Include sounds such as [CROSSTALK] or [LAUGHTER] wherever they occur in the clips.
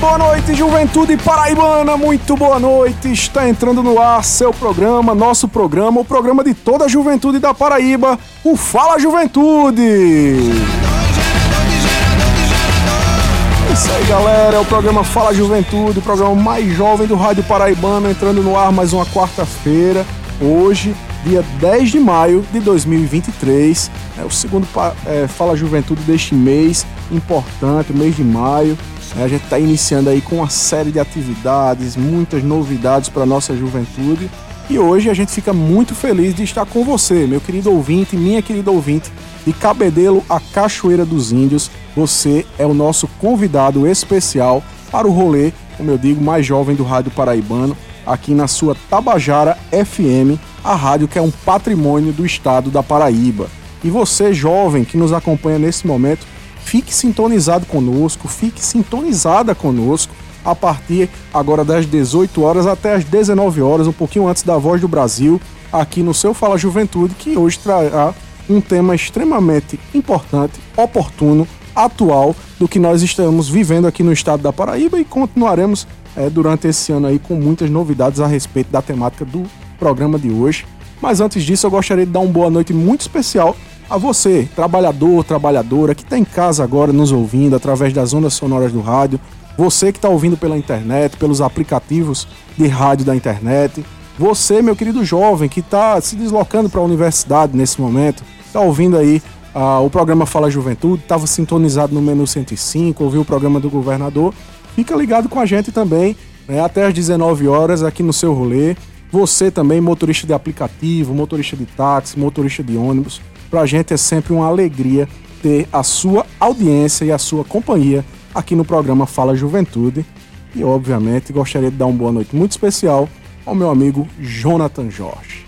boa noite, juventude paraibana, muito boa noite. Está entrando no ar seu programa, nosso programa, o programa de toda a juventude da Paraíba, o Fala Juventude. Isso aí, galera, é o programa Fala Juventude, o programa mais jovem do Rádio Paraibano, entrando no ar mais uma quarta-feira. Hoje, dia 10 de maio de 2023. É o segundo é, Fala Juventude deste mês, importante, mês de maio. A gente está iniciando aí com uma série de atividades, muitas novidades para nossa juventude. E hoje a gente fica muito feliz de estar com você, meu querido ouvinte, minha querida ouvinte, de Cabedelo a Cachoeira dos Índios. Você é o nosso convidado especial para o rolê, como eu digo, mais jovem do Rádio Paraibano, aqui na sua Tabajara FM, a rádio que é um patrimônio do estado da Paraíba. E você, jovem, que nos acompanha nesse momento, fique sintonizado conosco, fique sintonizada conosco a partir agora das 18 horas até as 19 horas, um pouquinho antes da Voz do Brasil, aqui no seu Fala Juventude, que hoje trará um tema extremamente importante, oportuno, atual do que nós estamos vivendo aqui no estado da Paraíba e continuaremos é, durante esse ano aí com muitas novidades a respeito da temática do programa de hoje. Mas antes disso, eu gostaria de dar uma boa noite muito especial a você, trabalhador, trabalhadora, que está em casa agora nos ouvindo através das ondas sonoras do rádio, você que está ouvindo pela internet, pelos aplicativos de rádio da internet, você, meu querido jovem, que está se deslocando para a universidade nesse momento, está ouvindo aí uh, o programa Fala Juventude, estava sintonizado no menu 105, ouviu o programa do governador, fica ligado com a gente também, né, até às 19 horas aqui no seu rolê. Você também, motorista de aplicativo, motorista de táxi, motorista de ônibus, para a gente é sempre uma alegria ter a sua audiência e a sua companhia aqui no programa Fala Juventude. E, obviamente, gostaria de dar uma boa noite muito especial ao meu amigo Jonathan Jorge.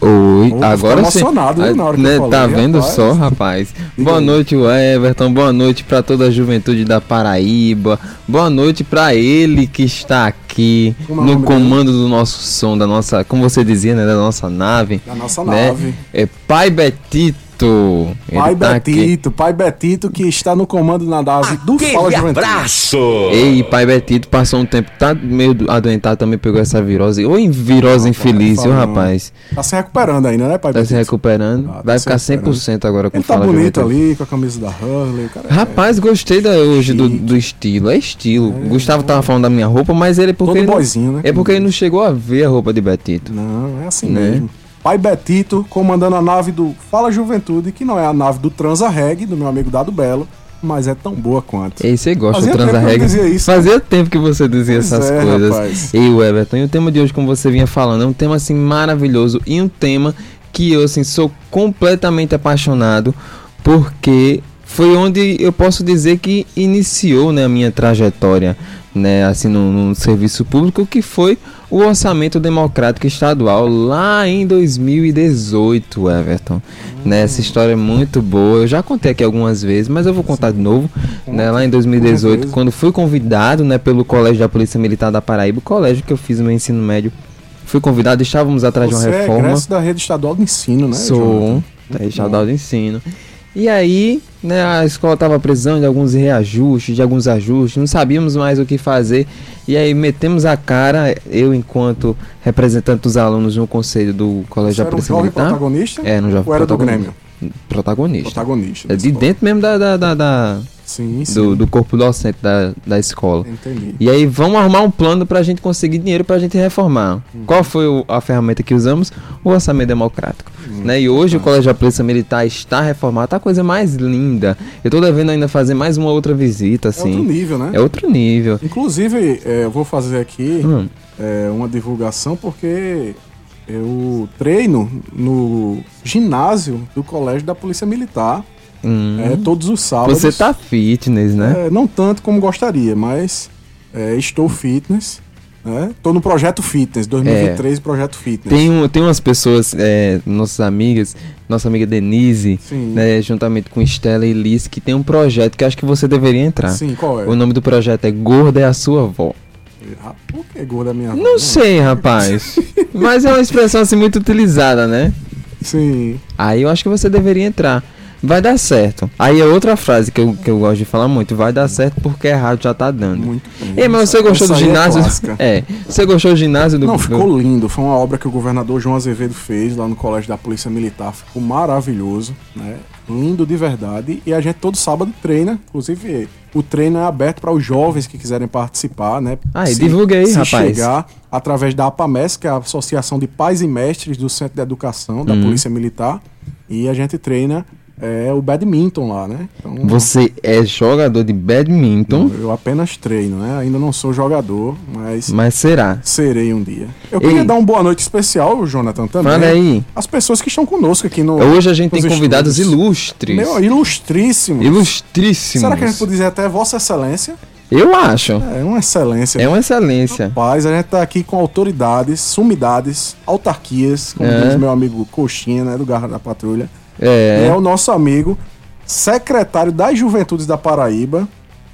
Oi, oh, agora sim. emocionado né, na hora que né, falei, Tá vendo rapaz. só, rapaz? boa noite, Everton. Boa noite para toda a juventude da Paraíba. Boa noite para ele que está aqui é no comando do nosso som, da nossa, como você dizia, né, da nossa nave. Da nossa né? nave. É Pai Betito Betito. Pai tá Betito, aqui. Pai Betito que está no comando na nave do Aquele Fala Juventude. abraço! Ei, Pai Betito passou um tempo, tá meio adoentado, também pegou essa virose. Ou em virose ah, infeliz, viu, rapaz? Tá se recuperando ainda, né, Pai tá Betito? Tá se recuperando. Ah, Vai ficar 100% agora com Ele tá Fala bonito Juventude. ali, com a camisa da Hurley. Cara, é rapaz, é... gostei da, hoje do, do, estilo. É estilo. É, Gustavo é. tava falando da minha roupa, mas ele é porque. Todo ele boizinho, não, né? É porque ele não chegou a ver a roupa de Betito. Não, é assim né? mesmo. Pai Betito comandando a nave do Fala Juventude, que não é a nave do Transa Reg, do meu amigo Dado Belo, mas é tão boa quanto. E você gosta Fazia do Transa Reg? Fazia tempo que você dizia pois essas é, coisas. Rapaz. E o Everton, e o tema de hoje, como você vinha falando, é um tema assim maravilhoso e um tema que eu assim sou completamente apaixonado porque foi onde eu posso dizer que iniciou né, a minha trajetória né, assim no, no, serviço público, que foi o orçamento democrático estadual lá em 2018, Everton. Hum. Né, essa história é muito boa. Eu já contei aqui algumas vezes, mas eu vou contar de novo. Né, lá em 2018, quando fui convidado né, pelo Colégio da Polícia Militar da Paraíba, o colégio que eu fiz o meu ensino médio, fui convidado, estávamos atrás Você de uma reforma. Você é da rede estadual de ensino, né? Sou, da rede estadual de ensino. E aí, né, a escola estava precisando de alguns reajustes, de alguns ajustes, não sabíamos mais o que fazer. E aí metemos a cara, eu enquanto representante dos alunos no conselho do Colégio da Polícia Militar. protagonista? É, no jovem Ou era do Grêmio? Protagonista. Protagonista. É de dentro mesmo da, da, da, da Sim, sim. Do, do, corpo docente da, da escola. Entendi. E aí vamos arrumar um plano para a gente conseguir dinheiro para a gente reformar. Uhum. Qual foi o, a ferramenta que usamos? O orçamento democrático. Uhum. Né? E hoje o Colégio da Polícia Militar está reformado, tá a coisa mais linda. Eu estou devendo ainda fazer mais uma outra visita, assim. É outro nível, né? É outro nível. Inclusive, é, eu vou fazer aqui hum. é, uma divulgação porque eu treino no ginásio do Colégio da Polícia Militar Hum. É, todos os sábados. Você tá fitness, né? É, não tanto como gostaria, mas é, estou fitness. Né? Tô no projeto fitness, 2023 é. projeto fitness. Tem, um, tem umas pessoas, é, nossas amigas, nossa amiga Denise, né, juntamente com Estela e Liz, que tem um projeto que acho que você deveria entrar. Sim, qual é? O nome do projeto é Gorda é a sua avó. Por que gorda é minha avó? Não sei, rapaz. [LAUGHS] mas é uma expressão assim muito utilizada, né? Sim. Aí eu acho que você deveria entrar vai dar certo. Aí é outra frase que eu, que eu gosto de falar muito, vai dar certo porque errado já tá dando. Muito bem. Ei, mas você gostou do é ginásio? É, é, Você gostou do ginásio do Não, ficou lindo. Foi uma obra que o governador João Azevedo fez lá no Colégio da Polícia Militar. Ficou maravilhoso, né? Lindo de verdade. E a gente todo sábado treina, inclusive o treino é aberto para os jovens que quiserem participar, né? Ah, se, se rapaz. chegar através da APAMES, que é a Associação de Pais e Mestres do Centro de Educação da uhum. Polícia Militar. E a gente treina é o badminton lá, né? Então, Você é jogador de badminton? Eu apenas treino, né? Ainda não sou jogador, mas. Mas será? Serei um dia. Eu Ei. queria dar uma boa noite especial, Jonathan, também. Fala aí. As pessoas que estão conosco aqui no. Hoje a gente tem convidados estúdios. ilustres. Meu, ilustríssimos. Ilustríssimos. Será que a gente pode dizer até Vossa Excelência? Eu acho. É uma excelência. É uma excelência. Rapaz, a gente tá aqui com autoridades, sumidades, autarquias, como é. diz meu amigo Coxinha, né, do Garra da Patrulha. É. é o nosso amigo, secretário das Juventudes da Paraíba,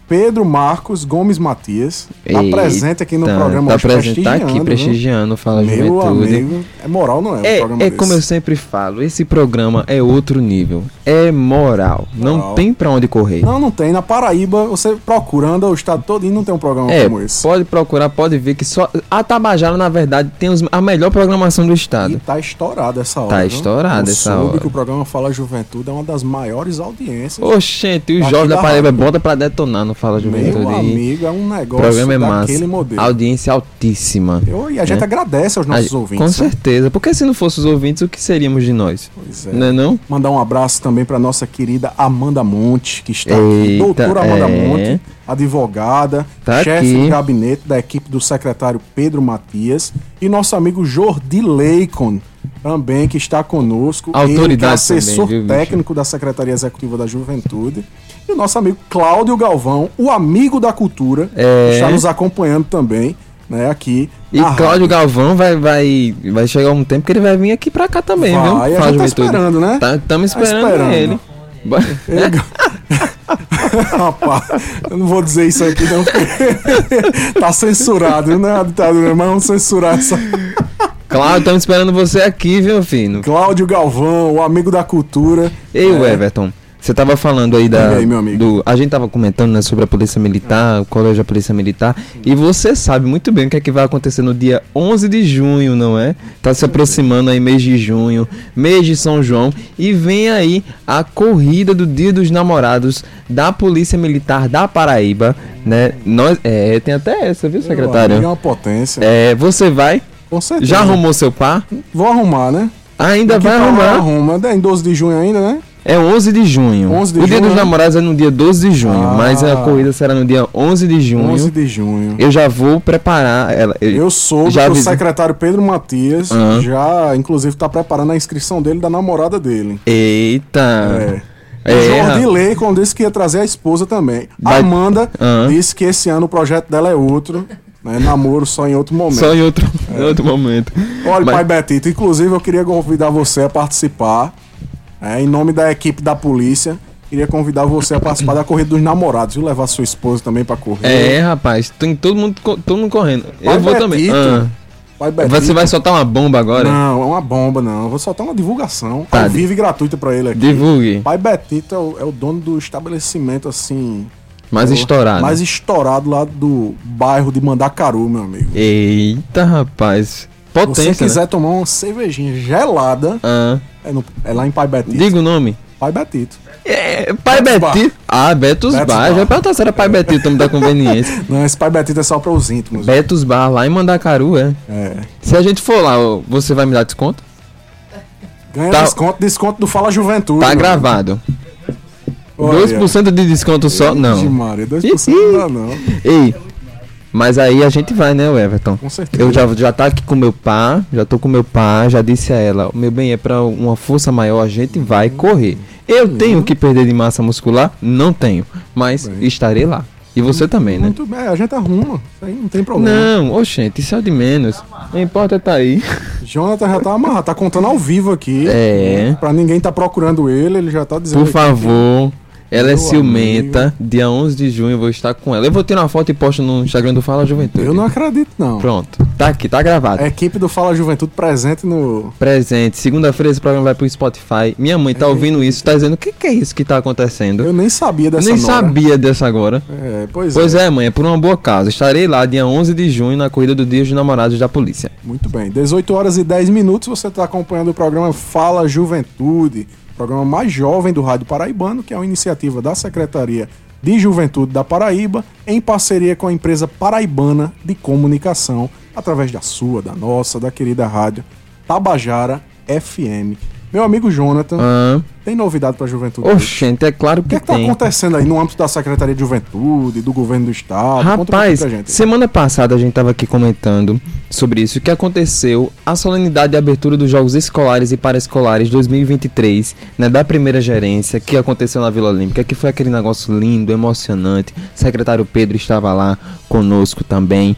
Pedro Marcos Gomes Matias. Tá presente aqui no programa tá hoje, presente, tá aqui prestigiando, Fala Meu Juventude. Amigo, é moral, não é? É, um é como eu sempre falo, esse programa é outro nível. É moral. moral. Não tem pra onde correr. Não, não tem. Na Paraíba, você procurando o estado todo e não tem um programa é, como esse. Pode procurar, pode ver que só. A Tabajara, na verdade, tem os, a melhor programação do estado. E tá estourada essa hora. Tá estourada essa hora. que o programa Fala Juventude é uma das maiores audiências. Oxente, os jovens da Paraíba bota pra detonar, não Fala Juventude. Meu amigo, é um negócio programa é massa. modelo. Audiência altíssima. Eu, e a gente é. agradece aos nossos a, ouvintes. Com né? certeza. Porque se não fossem os ouvintes, o que seríamos de nós? Pois é. Não é não? Mandar um abraço também para nossa querida Amanda Monte, que está Eita, aqui. Doutora Amanda é. Monte, advogada, tá chefe de gabinete da equipe do secretário Pedro Matias. E nosso amigo Jordi Leicon, também, que está conosco. Autoridade Ele, é assessor também, viu, técnico da Secretaria Executiva da Juventude. E o nosso amigo Cláudio Galvão, o amigo da cultura, é... está nos acompanhando também, né, aqui. E Cláudio Galvão vai, vai, vai chegar um tempo que ele vai vir aqui pra cá também, vai, viu? Aí a gente tá esperando, né? Estamos tá, esperando, tá esperando ele. ele... [LAUGHS] [LAUGHS] Rapaz, eu não vou dizer isso aqui não, porque [LAUGHS] tá censurado, né? Ditadura, mas vamos censurar essa. Cláudio, estamos esperando você aqui, viu, filho? Cláudio Galvão, o amigo da cultura. Ei, é... Everton. Você estava falando aí da. Aí, meu amigo. Do, a gente estava comentando né, sobre a Polícia Militar, o Colégio da Polícia Militar. E você sabe muito bem o que é que vai acontecer no dia 11 de junho, não é? Tá se aproximando aí mês de junho, mês de São João. E vem aí a corrida do Dia dos Namorados da Polícia Militar da Paraíba, né? Nós, é, tem até essa, viu, secretário? É uma potência. É, você vai? Com certeza. Já arrumou seu par? Vou arrumar, né? Ainda Daqui vai arrumar? Arruma, em 12 de junho ainda, né? É 11 de junho. 11 de o Dia dos Namorados é no dia 12 de junho, ah. mas a corrida será no dia 11 de junho. 11 de junho. Eu já vou preparar ela. Eu, eu sou já o secretário Pedro Matias, uhum. já inclusive está preparando a inscrição dele da namorada dele. Eita. É. É, Jordi Leicon disse que ia trazer a esposa também. Vai... Amanda uhum. disse que esse ano o projeto dela é outro. Né? Namoro só em outro momento. Só em outro, é. outro momento. Olha, Mas... pai Betito, inclusive eu queria convidar você a participar é, em nome da equipe da polícia, queria convidar você a participar da corrida dos namorados, viu? Levar sua esposa também pra correr. É, rapaz, tem todo mundo, todo mundo correndo. Pai eu vou também. Ah. Você vai soltar uma bomba agora? Não, é uma bomba não. Eu vou soltar uma divulgação tá, ao vivo e gratuita pra ele aqui. Divulgue. Pai Betito é o, é o dono do estabelecimento, assim, mais é estourado. Mais estourado lá do bairro de Mandacaru, meu amigo. Eita, rapaz. Potência, Se você quiser né? tomar uma cervejinha gelada, ah. É, no, é, lá em Pai Betito. Diga o nome. Pai Betito. É, Pai Betos Betito. Bar. Ah, Betos, Betos Bar. Bar. Já perguntou se era Pai Betito, me dá conveniência. [LAUGHS] Não, esse Pai Betito é só para os íntimos. Betos Bar, lá em Mandacaru, é. É. Se a gente for lá, você vai me dar desconto? Ganha tá. desconto, desconto do Fala Juventude. Tá mano. gravado. Olha. 2% de desconto só? Não. Maria, 2% não dá não. Ei, mas aí a gente vai, né, Everton? Com certeza. Eu já, já tá aqui com meu pai, já tô com meu pai, já disse a ela, meu bem, é para uma força maior, a gente vai correr. Eu uhum. tenho que perder de massa muscular? Não tenho, mas bem. estarei lá. E você também, né? Muito bem, a gente arruma, isso aí não tem problema. Não, oxente, isso é de menos. Não importa tá aí. [LAUGHS] Jonathan já tá amarrado, tá contando ao vivo aqui. É. Pra ninguém tá procurando ele, ele já tá dizendo. Por favor. Que... Ela é ciumenta. Amigo. Dia 11 de junho eu vou estar com ela. Eu vou tirar uma foto e posto no Instagram do Fala Juventude. Eu não acredito, não. Pronto. Tá aqui, tá gravado. A equipe do Fala Juventude presente no. Presente. Segunda-feira esse programa vai pro Spotify. Minha mãe tá é. ouvindo isso, tá dizendo: o que, que, é isso que tá acontecendo? Eu nem sabia dessa Nem nora. sabia dessa agora. É, pois, pois é. é. mãe, é por uma boa causa. Estarei lá dia 11 de junho na corrida do Dia dos Namorados da Polícia. Muito bem. 18 horas e 10 minutos você tá acompanhando o programa Fala Juventude, programa mais jovem do Rádio Paraibano, que é uma iniciativa da Secretaria de Juventude da Paraíba, em parceria com a empresa paraibana de comunicação, através da sua, da nossa, da querida rádio Tabajara FM. Meu amigo Jonathan, ah. tem novidade para a juventude? Oxente, é claro que, tem. O que é está acontecendo aí no âmbito da Secretaria de Juventude, do governo do Estado? Rapaz, semana passada a gente estava aqui comentando sobre isso, o que aconteceu, a solenidade de abertura dos Jogos Escolares e Paraescolares 2023, né, da primeira gerência, que aconteceu na Vila Olímpica, que foi aquele negócio lindo, emocionante. O secretário Pedro estava lá conosco também.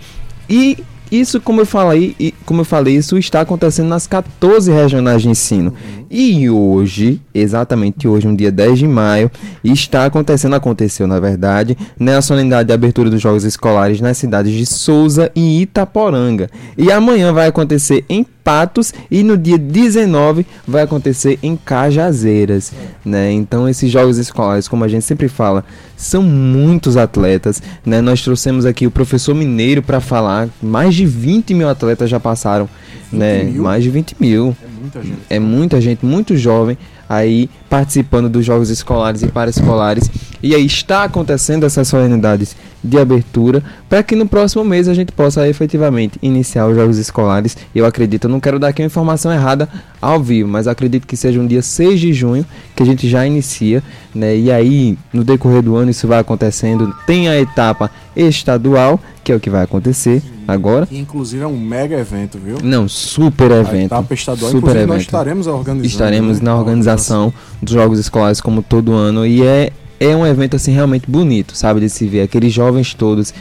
E isso, como eu falei, como eu falei, isso está acontecendo nas 14 regionais de ensino. E hoje, exatamente hoje, um dia 10 de maio, está acontecendo, aconteceu na verdade, né, a solenidade de abertura dos Jogos Escolares nas cidades de Souza e Itaporanga. E amanhã vai acontecer em Patos e no dia 19 vai acontecer em Cajazeiras, né? Então esses jogos escolares, como a gente sempre fala, são muitos atletas, né? Nós trouxemos aqui o professor Mineiro para falar, mais de 20 mil atletas já passaram, né? Mil? Mais de 20 mil. É muita gente. É muita gente, muito jovem aí participando dos jogos escolares e paraescolares. E aí está acontecendo essas solenidades de abertura para que no próximo mês a gente possa efetivamente iniciar os jogos escolares. Eu acredito, eu não quero dar aqui uma informação errada ao vivo, mas acredito que seja um dia 6 de junho que a gente já inicia, né? E aí no decorrer do ano isso vai acontecendo. Tem a etapa estadual, que é o que vai acontecer agora. inclusive é um mega evento, viu? Não, super evento. A etapa estadual, super evento. nós estaremos organizando. Estaremos né? na organização dos jogos escolares como todo ano e é é um evento assim realmente bonito, sabe, de se ver. Aqueles jovens todos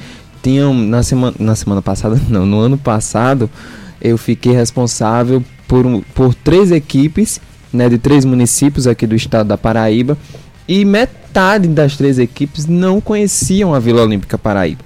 tinham na semana, na semana passada, [LAUGHS] não, no ano passado, eu fiquei responsável por, um, por três equipes, né, de três municípios aqui do estado da Paraíba, e metade das três equipes não conheciam a Vila Olímpica Paraíba.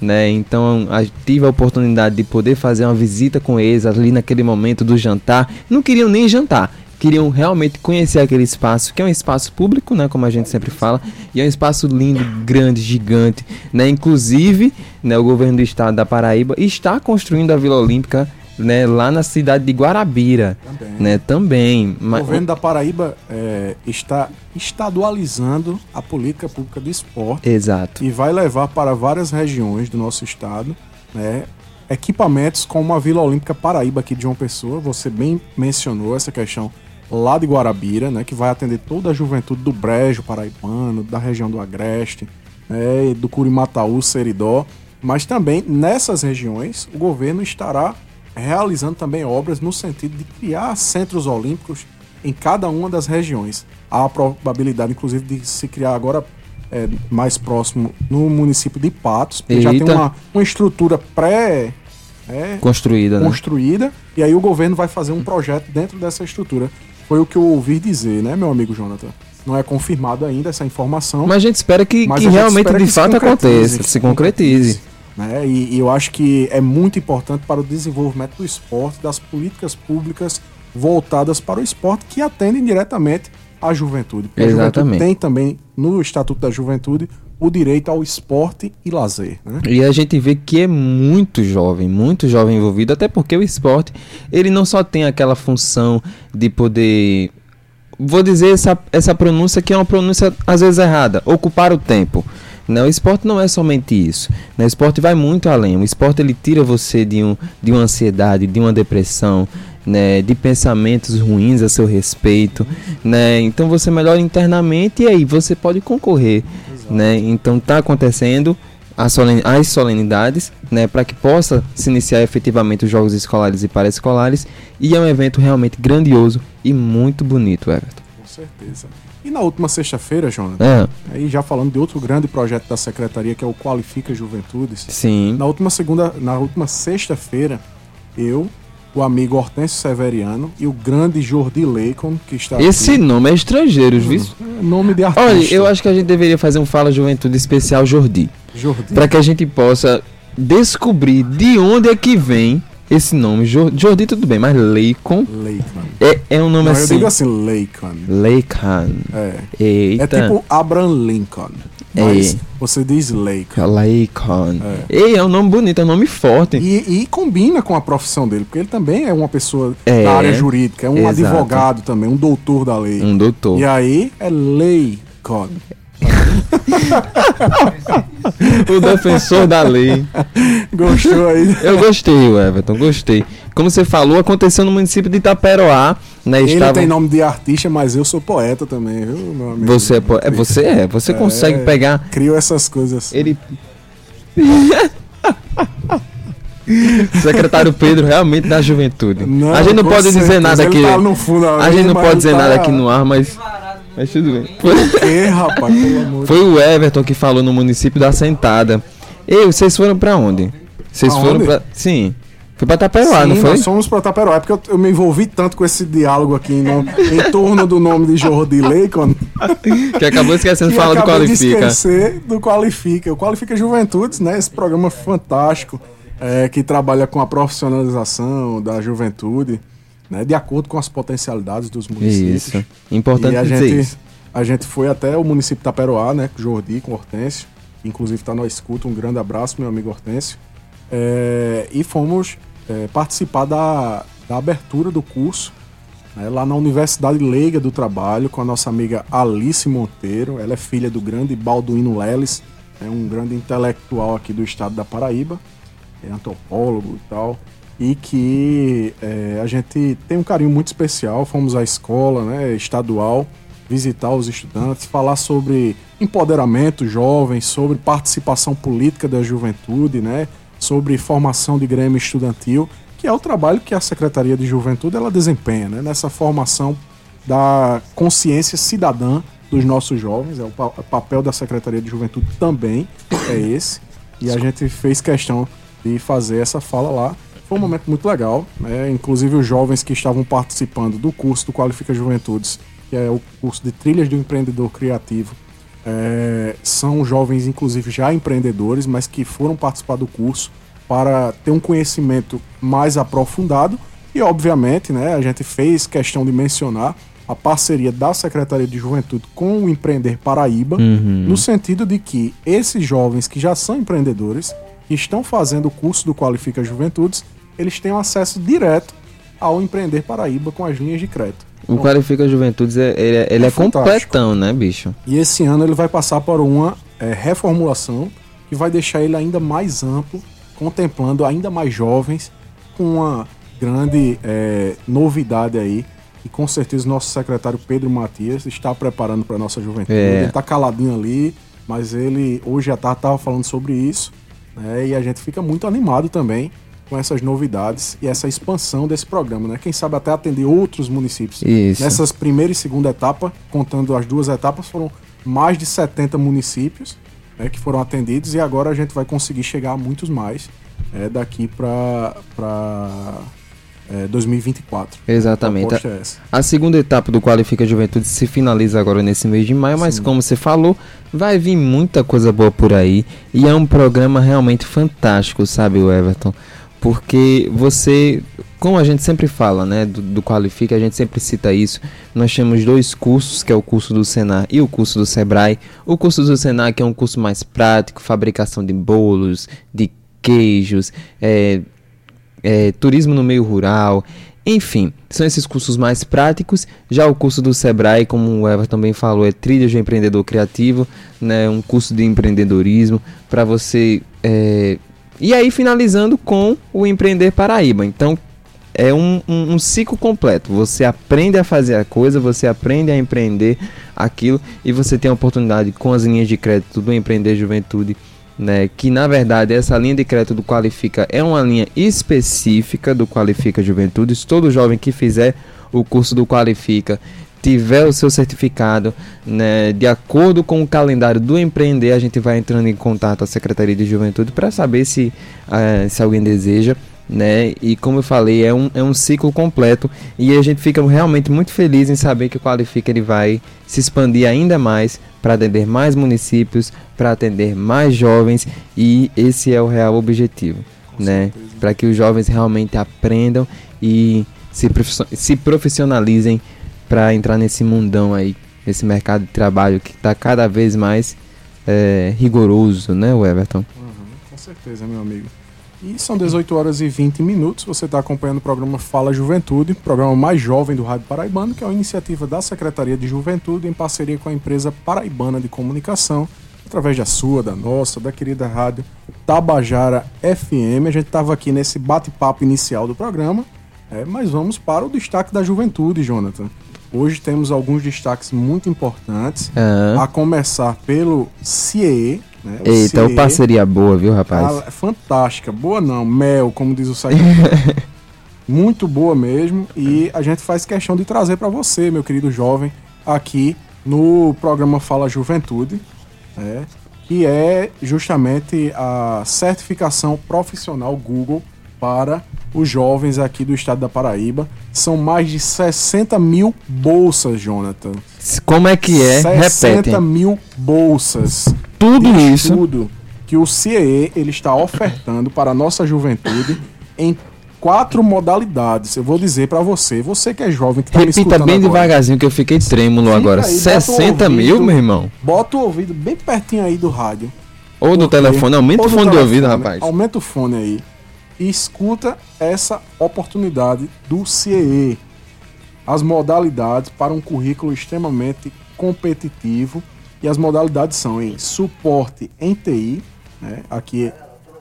Né? Então tive a oportunidade de poder fazer uma visita com eles ali naquele momento do jantar. Não queriam nem jantar, queriam realmente conhecer aquele espaço, que é um espaço público, né, como a gente sempre fala, e é um espaço lindo, grande, gigante, né? Inclusive, né, o governo do estado da Paraíba está construindo a Vila Olímpica né, lá na cidade de Guarabira, também. né, também. O governo da Paraíba é, está estadualizando a política pública de esporte. Exato. E vai levar para várias regiões do nosso estado, né, equipamentos como a Vila Olímpica Paraíba aqui de João Pessoa. Você bem mencionou essa questão lá de Guarabira, né, que vai atender toda a juventude do Brejo Paraibano, da região do Agreste, né, do Curimataú, Seridó, mas também nessas regiões o governo estará realizando também obras no sentido de criar centros olímpicos em cada uma das regiões. Há a probabilidade, inclusive, de se criar agora é, mais próximo no município de Patos, porque Eita. já tem uma, uma estrutura pré é, construída, construída né? e aí o governo vai fazer um projeto dentro dessa estrutura. Foi o que eu ouvi dizer, né, meu amigo Jonathan? Não é confirmado ainda essa informação. Mas a gente espera que, que realmente espera de que fato se aconteça, se concretize. Né? E, e, eu acho que é muito importante para o desenvolvimento do esporte, das políticas públicas voltadas para o esporte que atendem diretamente à juventude. Porque Exatamente. A juventude tem também no Estatuto da Juventude o direito ao esporte e lazer. Né? E a gente vê que é muito jovem, muito jovem envolvido, até porque o esporte ele não só tem aquela função de poder, vou dizer essa, essa pronúncia que é uma pronúncia às vezes errada, ocupar o tempo. Né? O esporte não é somente isso. Né? O esporte vai muito além. O esporte ele tira você de, um, de uma ansiedade, de uma depressão, né, de pensamentos ruins a seu respeito, né? Então você melhora internamente e aí você pode concorrer né? Então está acontecendo as, solen as solenidades, né, para que possa se iniciar efetivamente os jogos escolares e paraescolares, e é um evento realmente grandioso e muito bonito, Everton. Com certeza. E na última sexta-feira, Jonathan, é. aí já falando de outro grande projeto da secretaria que é o Qualifica Juventudes. Sim. Na última segunda, na última sexta-feira, eu o amigo Hortêncio Severiano e o grande Jordi Leicon, que está Esse aqui. nome é estrangeiro, viu? É nome de artista. Olha, eu acho que a gente deveria fazer um Fala Juventude especial Jordi. Jordi. Para que a gente possa descobrir de onde é que vem esse nome. Jordi tudo bem, mas. Leicon. É, é um nome Não, assim. Eu digo assim, Leicon. Leicon. É. Eita. É tipo Abraham Lincoln. Mas é. você diz Leicon. Leicon. É. E é um nome bonito, é um nome forte. E, e, combina com a profissão dele, porque ele também é uma pessoa é. da área jurídica, é um Exato. advogado também, um doutor da lei. Um doutor. E aí é Leicon. O defensor da lei. Gostou aí? Eu gostei, Everton, gostei. Como você falou, aconteceu no município de Itaperoá. Né, Ele estava... tem nome de artista, mas eu sou poeta também, viu, meu amigo? Você é, po... é você é, você é, consegue pegar. Criou essas coisas. Ele. [LAUGHS] Secretário Pedro realmente da juventude. Não, a gente não pode certeza. dizer nada aqui. Tá fundo, a gente não pode dizer tá... nada aqui no ar, mas. Mas tudo bem. Foi... Rapaz, Foi o Everton que falou no município da Sentada. Ei, vocês foram pra onde? Vocês foram pra. Sim. Foi pra Taperoá, não foi? Nós fomos pra Taperoá, é porque eu, eu, me envolvi tanto com esse diálogo aqui no, em torno do nome de Jordi Leicon. [LAUGHS] que acabou esquecendo de falar do Qualifica. De esquecer do Qualifica. O Qualifica Juventudes, né? Esse programa fantástico é, que trabalha com a profissionalização da juventude né, de acordo com as potencialidades dos municípios. Isso. Importante e a dizer gente, isso. A gente foi até o município de Taperoá, né, com Jordi, com Hortêncio, que inclusive está na escuta, um grande abraço, meu amigo Hortêncio. É, e fomos é, participar da, da abertura do curso né, lá na Universidade Leiga do Trabalho, com a nossa amiga Alice Monteiro. Ela é filha do grande Balduino Leles, é um grande intelectual aqui do estado da Paraíba, é antropólogo e tal e que é, a gente tem um carinho muito especial. Fomos à escola né, estadual visitar os estudantes, falar sobre empoderamento jovem, sobre participação política da juventude, né, sobre formação de grêmio estudantil, que é o trabalho que a Secretaria de Juventude ela desempenha né, nessa formação da consciência cidadã dos nossos jovens. É o, pa o papel da Secretaria de Juventude também é esse. E a gente fez questão de fazer essa fala lá. Foi um momento muito legal, né? inclusive os jovens que estavam participando do curso do Qualifica Juventudes, que é o curso de Trilhas do Empreendedor Criativo, é, são jovens, inclusive já empreendedores, mas que foram participar do curso para ter um conhecimento mais aprofundado. E, obviamente, né, a gente fez questão de mencionar a parceria da Secretaria de Juventude com o Empreender Paraíba, uhum. no sentido de que esses jovens que já são empreendedores, que estão fazendo o curso do Qualifica Juventudes, eles têm acesso direto ao Empreender Paraíba com as linhas de crédito. O então, Qualifica Juventudes, é, ele, é, ele é, é completão, né, bicho? E esse ano ele vai passar por uma é, reformulação que vai deixar ele ainda mais amplo, contemplando ainda mais jovens, com uma grande é, novidade aí. E com certeza o nosso secretário Pedro Matias está preparando para a nossa juventude. É. Ele está caladinho ali, mas ele hoje à tarde estava falando sobre isso. Né, e a gente fica muito animado também com essas novidades e essa expansão desse programa, né? Quem sabe até atender outros municípios. Isso. Nessas primeira e segunda etapa, contando as duas etapas, foram mais de 70 municípios né, que foram atendidos e agora a gente vai conseguir chegar a muitos mais é, daqui para é, 2024. Exatamente. A, é a, segunda etapa do Qualifica Juventude se finaliza agora nesse mês de maio, mas Sim. como você falou, vai vir muita coisa boa por aí e é um programa realmente fantástico, sabe, Everton? Porque você, como a gente sempre fala, né, do, do Qualifica, a gente sempre cita isso, nós temos dois cursos, que é o curso do Senar e o curso do Sebrae. O curso do Senar que é um curso mais prático, fabricação de bolos, de queijos, é, é, turismo no meio rural, enfim, são esses cursos mais práticos. Já o curso do Sebrae, como o Everton também falou, é trilha de empreendedor criativo, né, um curso de empreendedorismo para você é, e aí finalizando com o Empreender Paraíba. Então é um, um, um, ciclo completo. Você aprende a fazer a coisa, você aprende a empreender aquilo e você tem a oportunidade com as linhas de crédito do Empreender Juventude, né? Que na verdade essa linha de crédito do Qualifica é uma linha específica do Qualifica Juventude. Todo jovem que fizer o curso do Qualifica tiver o seu certificado, né, de acordo com o calendário do empreender, a gente vai entrando em contato com a Secretaria de Juventude para saber se, uh, se alguém deseja. Né? E como eu falei, é um, é um ciclo completo e a gente fica realmente muito feliz em saber que o Qualifica ele vai se expandir ainda mais para atender mais municípios, para atender mais jovens e esse é o real objetivo. né? Para que os jovens realmente aprendam e se, se profissionalizem para entrar nesse mundão aí, nesse mercado de trabalho que está cada vez mais é, rigoroso, né, Everton? Uhum, com certeza, meu amigo. E são 18 horas e 20 minutos. Você está acompanhando o programa Fala Juventude, programa mais jovem do Rádio Paraibano, que é uma iniciativa da Secretaria de Juventude em parceria com a empresa Paraibana de Comunicação, através da sua, da nossa, da querida rádio Tabajara FM. A gente estava aqui nesse bate-papo inicial do programa, é, mas vamos para o destaque da juventude, Jonathan. Hoje temos alguns destaques muito importantes, uhum. a começar pelo CIE, né? Eita, uma parceria boa, viu, rapaz? Ah, fantástica. Boa não, mel, como diz o site. [LAUGHS] Muito boa mesmo. E a gente faz questão de trazer para você, meu querido jovem, aqui no programa Fala Juventude, né? que é justamente a certificação profissional Google para os jovens aqui do estado da Paraíba. São mais de 60 mil bolsas, Jonathan. Como é que é? 60 Repetem. mil bolsas tudo isso tudo que o CIE ele está ofertando para a nossa juventude em quatro modalidades. Eu vou dizer para você, você que é jovem, que tá Repita bem agora. devagarzinho que eu fiquei trêmulo agora. Aí, 60 ouvido, mil, meu irmão? Bota o ouvido bem pertinho aí do rádio. Ou do telefone, aumenta o fone telefone, de ouvido, rapaz. Aumenta o fone aí. E escuta essa oportunidade do CIE. As modalidades para um currículo extremamente competitivo e as modalidades são em suporte em TI, né? aqui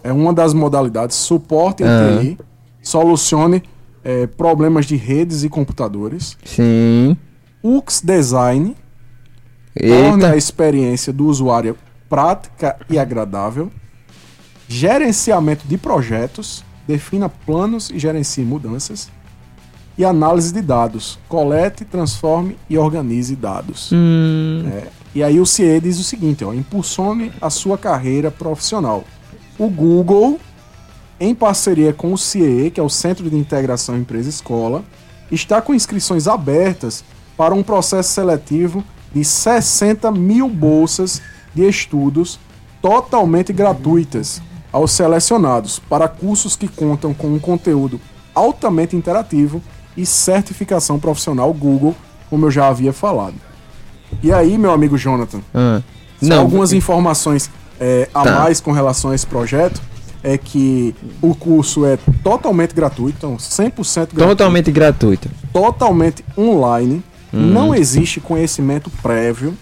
é uma das modalidades, suporte em uhum. TI, solucione é, problemas de redes e computadores. Sim. UX Design, torne a experiência do usuário prática e agradável. Gerenciamento de projetos, defina planos e gerencie mudanças. E análise de dados, colete, transforme e organize dados. Hum. É, e aí o CIE diz o seguinte, ó, impulsione a sua carreira profissional. O Google, em parceria com o CIE, que é o Centro de Integração Empresa-Escola, está com inscrições abertas para um processo seletivo de 60 mil bolsas de estudos totalmente gratuitas aos selecionados para cursos que contam com um conteúdo altamente interativo e certificação profissional Google, como eu já havia falado. E aí, meu amigo Jonathan, ah, não, algumas informações é, a tá. mais com relação a esse projeto é que o curso é totalmente gratuito, então 100% gratuito. Totalmente gratuito. Totalmente online. Hum. Não existe conhecimento prévio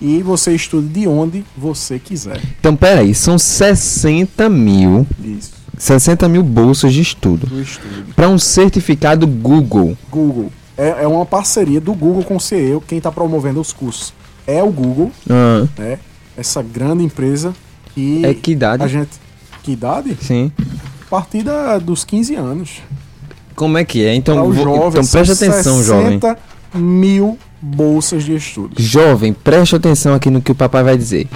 e você estuda de onde você quiser. Então, peraí, são 60 mil. Isso. 60 mil bolsas de estudo. estudo. Para um certificado Google. Google é, é uma parceria do Google com o CEO, quem está promovendo os cursos. É o Google, ah. né? Essa grande empresa que. É que idade? A gente. Que idade? Sim. A partir da, dos 15 anos. Como é que é? Então, vou, jovem, então preste atenção, jovem. mil bolsas de estudo. Jovem, preste atenção aqui no que o papai vai dizer.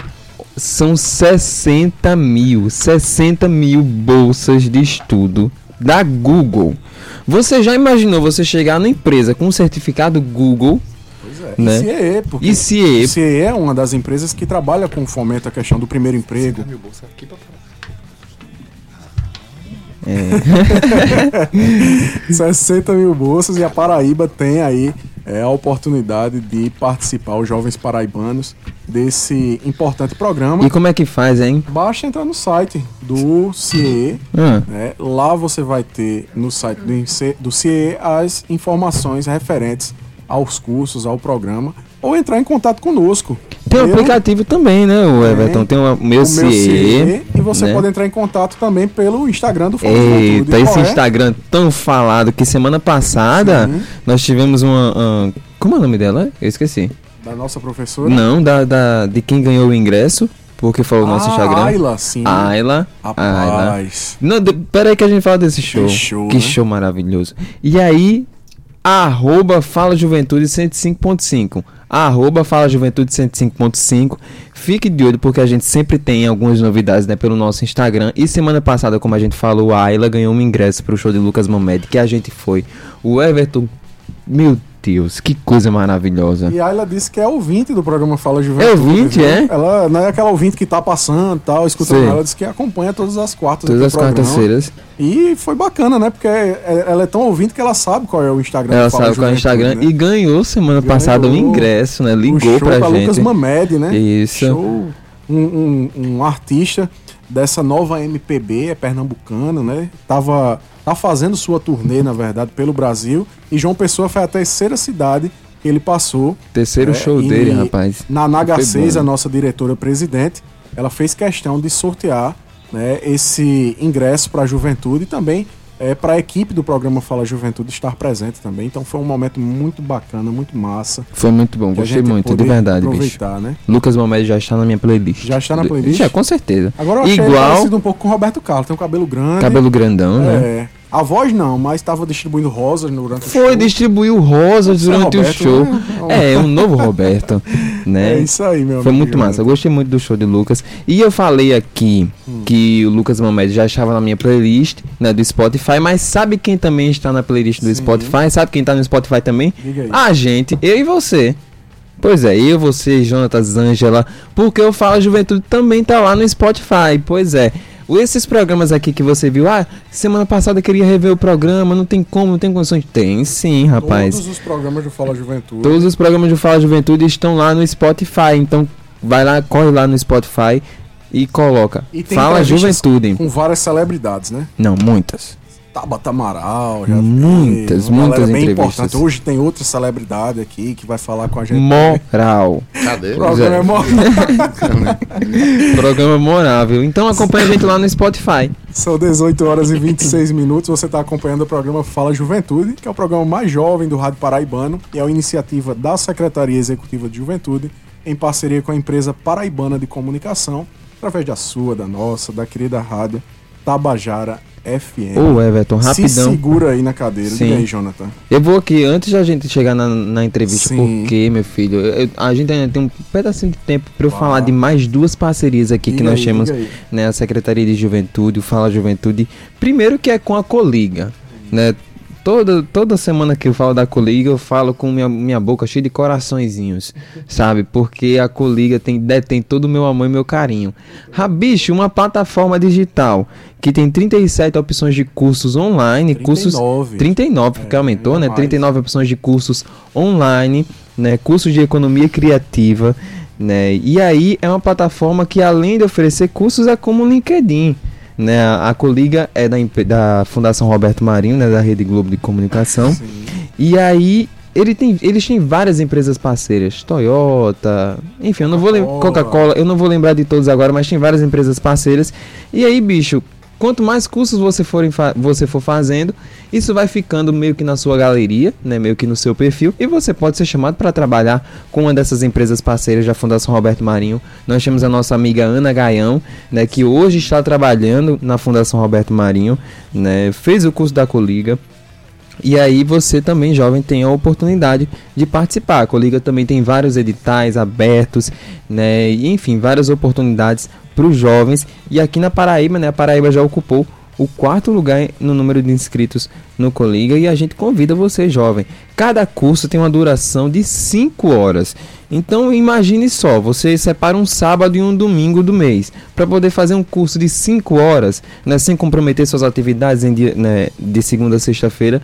São 60 mil, 60 mil bolsas de estudo da Google. Você já imaginou você chegar na empresa com um certificado Google? Pois é. Né? E CIE, porque e CIE. CIE é uma das empresas que trabalha com fomento a questão do primeiro emprego. É. [LAUGHS] 60 mil bolsas e a Paraíba tem aí é, a oportunidade de participar, os jovens paraibanos, desse importante programa. E como é que faz, hein? Basta entrar no site do CIE. Ah. Né? Lá você vai ter no site do, do CIE as informações referentes aos cursos, ao programa, ou entrar em contato conosco. Tem um aplicativo também, né, o Everton? Tem o meu, o CIE. E você né? pode entrar em contato também pelo Instagram do Fala Eita, esse é? Instagram tão falado que semana passada Sim. nós tivemos uma, uma, Como é o nome dela? Eu esqueci. Da nossa professora? Não, da, da, de quem ganhou o ingresso. Porque falou o nosso ah, Instagram. Ayla, sim. Ayla. Rapaz. Ayla. Não, peraí que a gente fala desse show. Que show, que né? show maravilhoso. E aí, arroba Fala Juventude 105.5 arroba Fala Juventude 105.5. Fique de olho porque a gente sempre tem algumas novidades né, pelo nosso Instagram. E semana passada, como a gente falou, a Ayla ganhou um ingresso para o show de Lucas Mamed, que a gente foi. O Everton, meu, Matheus. Que coisa maravilhosa. E aí ela disse que é ouvinte do programa Fala Juventude. É ouvinte, viu? é? Ela não é aquela ouvinte que tá passando e tal, escutando. Ela disse que acompanha todas as quartas Todas as quartas-feiras. E foi bacana, né? Porque é, ela é tão ouvinte que ela sabe qual é o Instagram. Ela sabe qual é o Instagram. Né? E ganhou semana ganhou passada o ingresso, né? Ligou pra gente. Lucas Mamed, né? Isso. Show. Um, um, um artista dessa nova MPB, é pernambucano, né? Tava tá fazendo sua turnê, na verdade, pelo Brasil. E João Pessoa foi a terceira cidade que ele passou. Terceiro é, show dele, rapaz. Na NH6, a nossa diretora-presidente, ela fez questão de sortear né, esse ingresso para a juventude e também é, para a equipe do programa Fala Juventude estar presente também. Então foi um momento muito bacana, muito massa. Foi muito bom, gostei muito, de verdade, aproveitar, bicho. Né? Lucas Momed já está na minha playlist. Já está na playlist? Já, com certeza. Agora eu achei Igual... parecido um pouco com o Roberto Carlos, tem um cabelo grande. Cabelo grandão, é, né? A voz não, mas estava distribuindo rosas durante o Foi, show. Foi, distribuiu rosas durante Roberto, o show. Né? É, um novo Roberto, né? É isso aí, meu Foi amigo, muito massa. Eu gostei muito do show de Lucas. E eu falei aqui hum. que o Lucas Mamed já estava na minha playlist, né, do Spotify, mas sabe quem também está na playlist do Sim. Spotify? Sabe quem está no Spotify também? A gente, eu e você. Pois é, eu, você, Jonatas, Angela, porque eu falo Juventude também tá lá no Spotify. Pois é. Esses programas aqui que você viu, ah, semana passada eu queria rever o programa, não tem como, não tem condições. Tem sim, rapaz. Todos os programas do Fala Juventude. Todos os programas do Fala Juventude estão lá no Spotify. Então, vai lá, corre lá no Spotify e coloca. E Fala Juventude. Com várias celebridades, né? Não, muitas. Tabata Amaral, já muitas, vi, muitas bem entrevistas. importante. Hoje tem outra celebridade aqui que vai falar com a gente. Moral. Cadê? [LAUGHS] Programa é moral. [LAUGHS] Programa morável. Então acompanha a gente lá no Spotify. São 18 horas e 26 minutos. Você está acompanhando o programa Fala Juventude, que é o programa mais jovem do Rádio Paraibano e é uma iniciativa da Secretaria Executiva de Juventude em parceria com a empresa Paraibana de Comunicação, através da sua, da nossa, da querida rádio Tabajara FM. Ô, Everton, rapidão. Se segura aí na cadeira. Sim. Diga aí, Jonathan. Eu vou aqui, antes da gente chegar na, na entrevista, Sim. porque, meu filho, eu, a gente ainda tem um pedacinho de tempo para eu ah. falar de mais duas parcerias aqui diga que nós aí, temos, né, a Secretaria de Juventude, o Fala Juventude. Primeiro que é com a Coliga, né? Toda, toda semana que eu falo da Coliga, eu falo com minha, minha boca cheia de coraçõezinhos, sabe? Porque a Coliga tem, detém todo o meu amor e meu carinho. Rabicho, uma plataforma digital que tem 37 opções de cursos online, 39. cursos 39, porque é, aumentou, né? Mais. 39 opções de cursos online, né? Cursos de economia criativa, né? E aí é uma plataforma que além de oferecer cursos é como o LinkedIn. Né, a Coliga é da, da Fundação Roberto Marinho, né, da Rede Globo de Comunicação. Sim. E aí ele tem, eles têm várias empresas parceiras, Toyota, enfim, eu não vou lembrar Coca-Cola, eu não vou lembrar de todos agora, mas tem várias empresas parceiras. E aí, bicho, Quanto mais cursos você for, você for fazendo, isso vai ficando meio que na sua galeria, né, meio que no seu perfil, e você pode ser chamado para trabalhar com uma dessas empresas parceiras da Fundação Roberto Marinho. Nós temos a nossa amiga Ana Gaião, né, que hoje está trabalhando na Fundação Roberto Marinho, né, fez o curso da Coliga, e aí você também, jovem, tem a oportunidade de participar. A Coliga também tem vários editais abertos, né? Enfim, várias oportunidades para os jovens. E aqui na Paraíba, né, a Paraíba já ocupou o quarto lugar no número de inscritos no Coliga e a gente convida você, jovem. Cada curso tem uma duração de 5 horas. Então imagine só, você separa um sábado e um domingo do mês para poder fazer um curso de 5 horas, né, sem comprometer suas atividades em né, de segunda a sexta-feira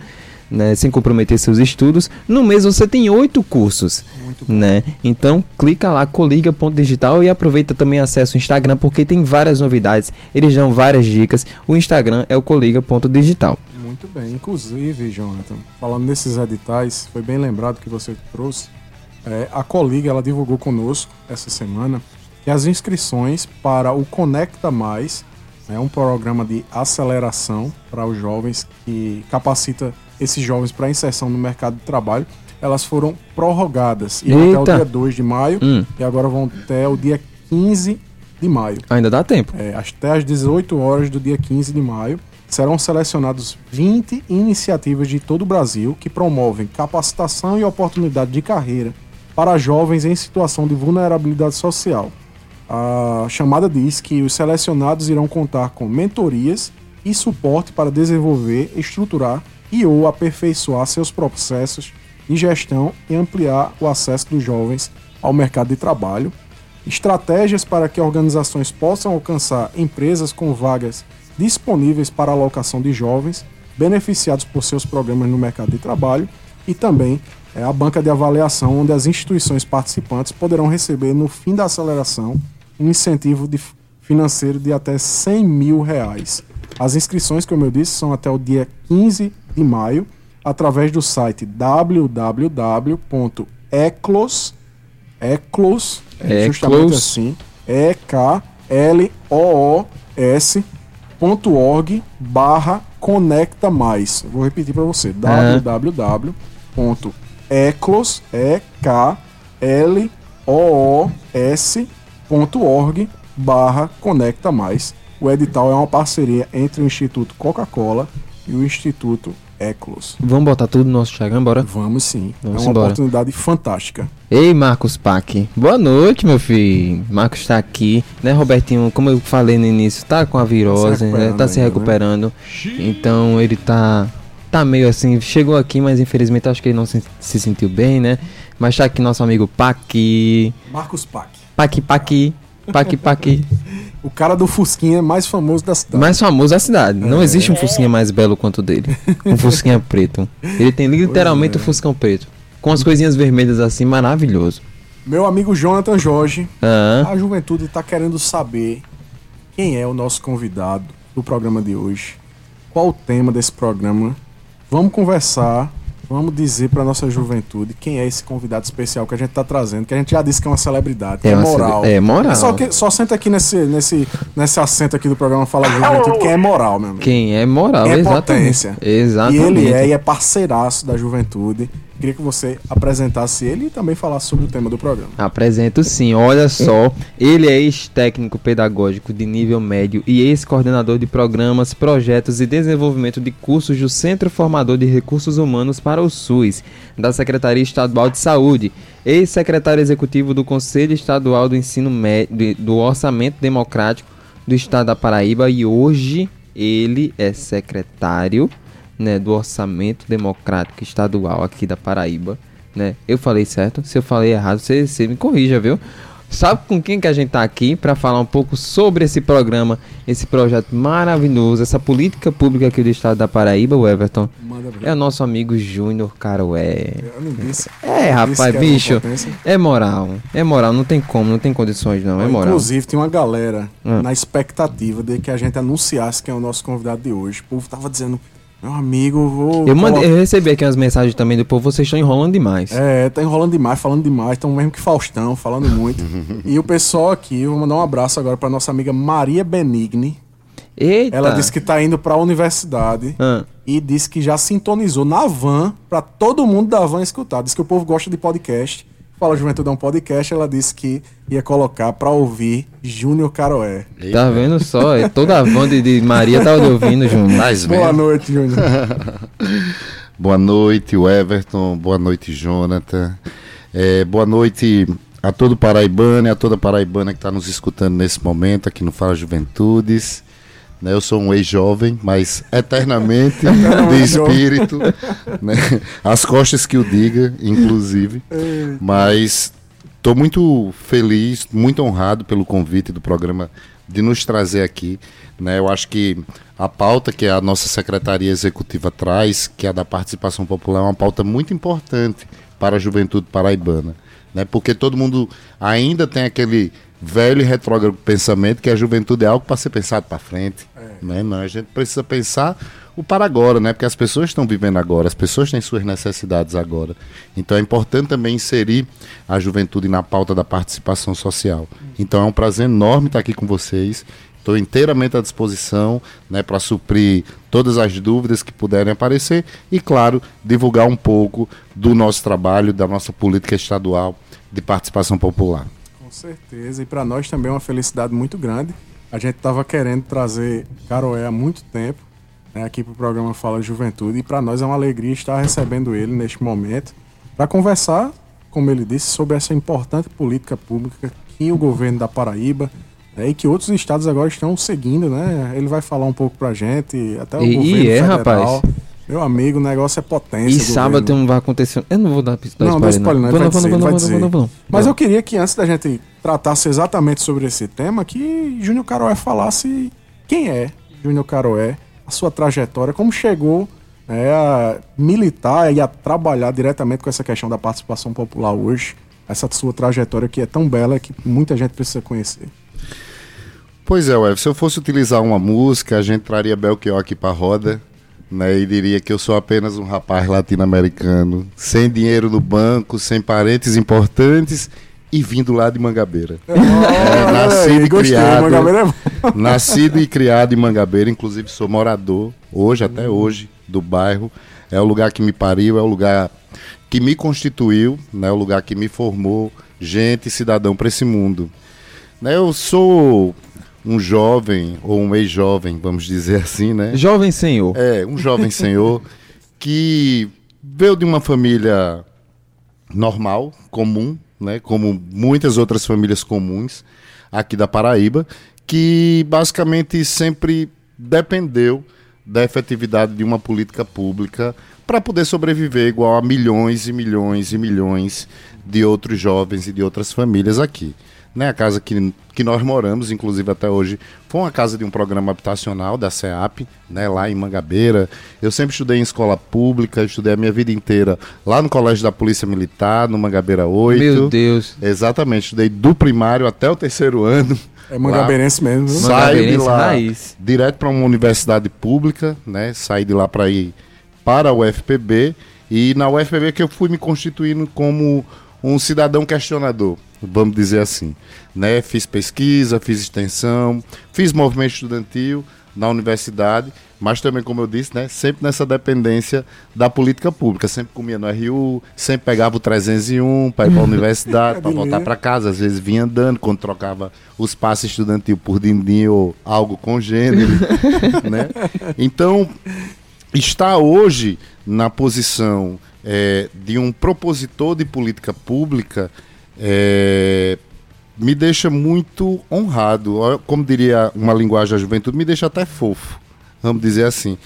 né, sem comprometer seus estudos. No mês você tem oito cursos, né? Então clica lá coliga.digital e aproveita também acesso ao Instagram porque tem várias novidades. Eles dão várias dicas. O Instagram é o coliga.digital. Muito bem. Inclusive, Jonathan, falando nesses editais, foi bem lembrado que você trouxe. É, a Coliga ela divulgou conosco essa semana que as inscrições para o Conecta Mais é um programa de aceleração para os jovens que capacita esses jovens para inserção no mercado de trabalho, elas foram prorrogadas. E até o dia 2 de maio hum. e agora vão até o dia 15 de maio. Ainda dá tempo. É, até às 18 horas do dia 15 de maio serão selecionados 20 iniciativas de todo o Brasil que promovem capacitação e oportunidade de carreira para jovens em situação de vulnerabilidade social. A chamada diz que os selecionados irão contar com mentorias e suporte para desenvolver, estruturar e ou aperfeiçoar seus processos de gestão e ampliar o acesso dos jovens ao mercado de trabalho, estratégias para que organizações possam alcançar empresas com vagas disponíveis para alocação de jovens beneficiados por seus programas no mercado de trabalho e também é, a banca de avaliação, onde as instituições participantes poderão receber, no fim da aceleração, um incentivo de financeiro de até 100 mil reais. As inscrições, como eu disse, são até o dia 15 de maio, através do site www.eclos, eclos, é justamente assim, e k l o o s.org barra conecta mais. Vou repetir para você, www.eclos, e k l o o s.org barra Conecta Mais. O edital é uma parceria entre o Instituto Coca-Cola e o Instituto Eclos. Vamos botar tudo no nosso Instagram, bora? Vamos sim. Vamos é uma embora. oportunidade fantástica. Ei, Marcos Pac. Boa noite, meu filho. Marcos está aqui, né, Robertinho? Como eu falei no início, tá com a virose, tá se né? Tá se recuperando. Né? Então ele tá tá meio assim, chegou aqui, mas infelizmente acho que ele não se, se sentiu bem, né? Mas tá aqui nosso amigo Pac. Marcos Pac. Pac Pac. Paqui Paqui. [LAUGHS] O cara do Fusquinha mais famoso da cidade. Mais famoso da cidade. É. Não existe um Fusquinha mais belo quanto o dele. Um Fusquinha [LAUGHS] preto. Ele tem literalmente o é. um Fuscão preto. Com as coisinhas vermelhas assim, maravilhoso. Meu amigo Jonathan Jorge, ah. a juventude está querendo saber quem é o nosso convidado do programa de hoje. Qual o tema desse programa? Vamos conversar Vamos dizer para nossa juventude quem é esse convidado especial que a gente está trazendo, que a gente já disse que é uma celebridade, que é, é moral. É moral. É só, que, só senta aqui nesse, nesse, nesse assento aqui do programa Fala de Juventude, quem é moral, meu amigo. Quem é moral, quem é exatamente. potência. Exatamente. E ele é e é parceiraço da juventude. Queria que você apresentasse ele e também falasse sobre o tema do programa. Apresento sim. Olha só, ele é ex-técnico pedagógico de nível médio e ex-coordenador de programas, projetos e desenvolvimento de cursos do Centro Formador de Recursos Humanos para o SUS, da Secretaria Estadual de Saúde, ex-secretário executivo do Conselho Estadual do Ensino Médio do Orçamento Democrático do Estado da Paraíba e hoje ele é secretário né, do orçamento democrático estadual aqui da Paraíba, né? Eu falei certo? Se eu falei errado, você, você me corrija, viu? Sabe com quem que a gente tá aqui para falar um pouco sobre esse programa, esse projeto maravilhoso, essa política pública aqui do estado da Paraíba, o Everton? É o nosso amigo Júnior Caroé. É, rapaz, bicho. É moral. É moral, não tem como, não tem condições não, é moral. Inclusive, tem uma galera hum. na expectativa de que a gente anunciasse quem é o nosso convidado de hoje. O povo tava dizendo meu amigo, vou. Eu, mandei, eu recebi aqui umas mensagens também do povo, vocês estão enrolando demais. É, tá enrolando demais, falando demais, estão mesmo que Faustão, falando muito. [LAUGHS] e o pessoal aqui, eu vou mandar um abraço agora para nossa amiga Maria Benigni. Eita. Ela disse que tá indo para a universidade ah. e disse que já sintonizou na van para todo mundo da van escutar. Diz que o povo gosta de podcast. Fala Juventude é um podcast, ela disse que ia colocar pra ouvir Júnior Caroé. Tá vendo só? É toda a van de, de Maria tá ouvindo, Júnior. [LAUGHS] Boa noite, Júnior. boa noite, Everton. Boa noite, Jonathan. É, boa noite a todo paraibano e a toda paraibana que está nos escutando nesse momento aqui no Fala Juventudes. Né? Eu sou um ex-jovem, mas [LAUGHS] eternamente de espírito. Né? As costas que o diga, inclusive. Mas estou muito feliz, muito honrado pelo convite do programa de nos trazer aqui. Né? Eu acho que a pauta que a nossa Secretaria Executiva traz, que é a da participação popular, é uma pauta muito importante para a juventude paraibana. Né? Porque todo mundo ainda tem aquele velho e retrógrado pensamento que a juventude é algo para ser pensado para frente. É. Né? Não, a gente precisa pensar o para agora, né? Porque as pessoas estão vivendo agora, as pessoas têm suas necessidades agora. Então é importante também inserir a juventude na pauta da participação social. Então é um prazer enorme estar aqui com vocês. Estou inteiramente à disposição né, para suprir todas as dúvidas que puderem aparecer e, claro, divulgar um pouco do nosso trabalho, da nossa política estadual de participação popular. Com certeza, e para nós também é uma felicidade muito grande. A gente estava querendo trazer Caroé há muito tempo né, aqui para o programa Fala Juventude, e para nós é uma alegria estar recebendo ele neste momento para conversar, como ele disse, sobre essa importante política pública que o governo da Paraíba né, e que outros estados agora estão seguindo, né? Ele vai falar um pouco para a gente, até o e, governo e é, federal. Rapaz. Meu amigo, o negócio é potência. E sábado tem um vai acontecer. Eu não vou dar, dar não, spoiler, não. não, não, não, não, não, não, Mas eu queria que antes da gente tratasse exatamente sobre esse tema, que Júnior Caroé falasse quem é Júnior Caroé, a sua trajetória, como chegou né, a militar e a trabalhar diretamente com essa questão da participação popular hoje, essa sua trajetória que é tão bela que muita gente precisa conhecer. Pois é, Ué, se eu fosse utilizar uma música, a gente traria Belchior aqui pra roda, né, e diria que eu sou apenas um rapaz latino-americano, sem dinheiro no banco, sem parentes importantes e vindo lá de Mangabeira. [LAUGHS] Oh, é, nascido e gostei, criado. É [LAUGHS] nascido e criado em Mangabeira, inclusive sou morador hoje até hoje do bairro. É o lugar que me pariu, é o lugar que me constituiu, né, é o lugar que me formou gente, cidadão para esse mundo. Né, eu sou um jovem, ou um ex-jovem, vamos dizer assim, né? Jovem senhor. É, um jovem senhor [LAUGHS] que veio de uma família normal, comum, né? Como muitas outras famílias comuns aqui da Paraíba, que basicamente sempre dependeu da efetividade de uma política pública para poder sobreviver igual a milhões e milhões e milhões de outros jovens e de outras famílias aqui né, a casa que, que nós moramos, inclusive até hoje, foi uma casa de um programa habitacional da CEAP, né, lá em Mangabeira. Eu sempre estudei em escola pública, estudei a minha vida inteira lá no Colégio da Polícia Militar, no Mangabeira 8. Meu Deus. Exatamente, estudei do primário até o terceiro ano. É mangabeirense mesmo. Viu? Saí de lá raiz. direto para uma universidade pública, né? Saí de lá para ir para a UFPB e na UFPB que eu fui me constituindo como um cidadão questionador vamos dizer assim. Né? Fiz pesquisa, fiz extensão, fiz movimento estudantil na universidade, mas também, como eu disse, né, sempre nessa dependência da política pública. Sempre comia no RU, sempre pegava o 301 para ir para a [LAUGHS] universidade, para voltar para casa. Às vezes vinha andando, quando trocava os passes estudantil por dindim ou algo congênero. [LAUGHS] né? Então, está hoje na posição é, de um propositor de política pública é, me deixa muito honrado. Como diria uma linguagem da juventude, me deixa até fofo, vamos dizer assim.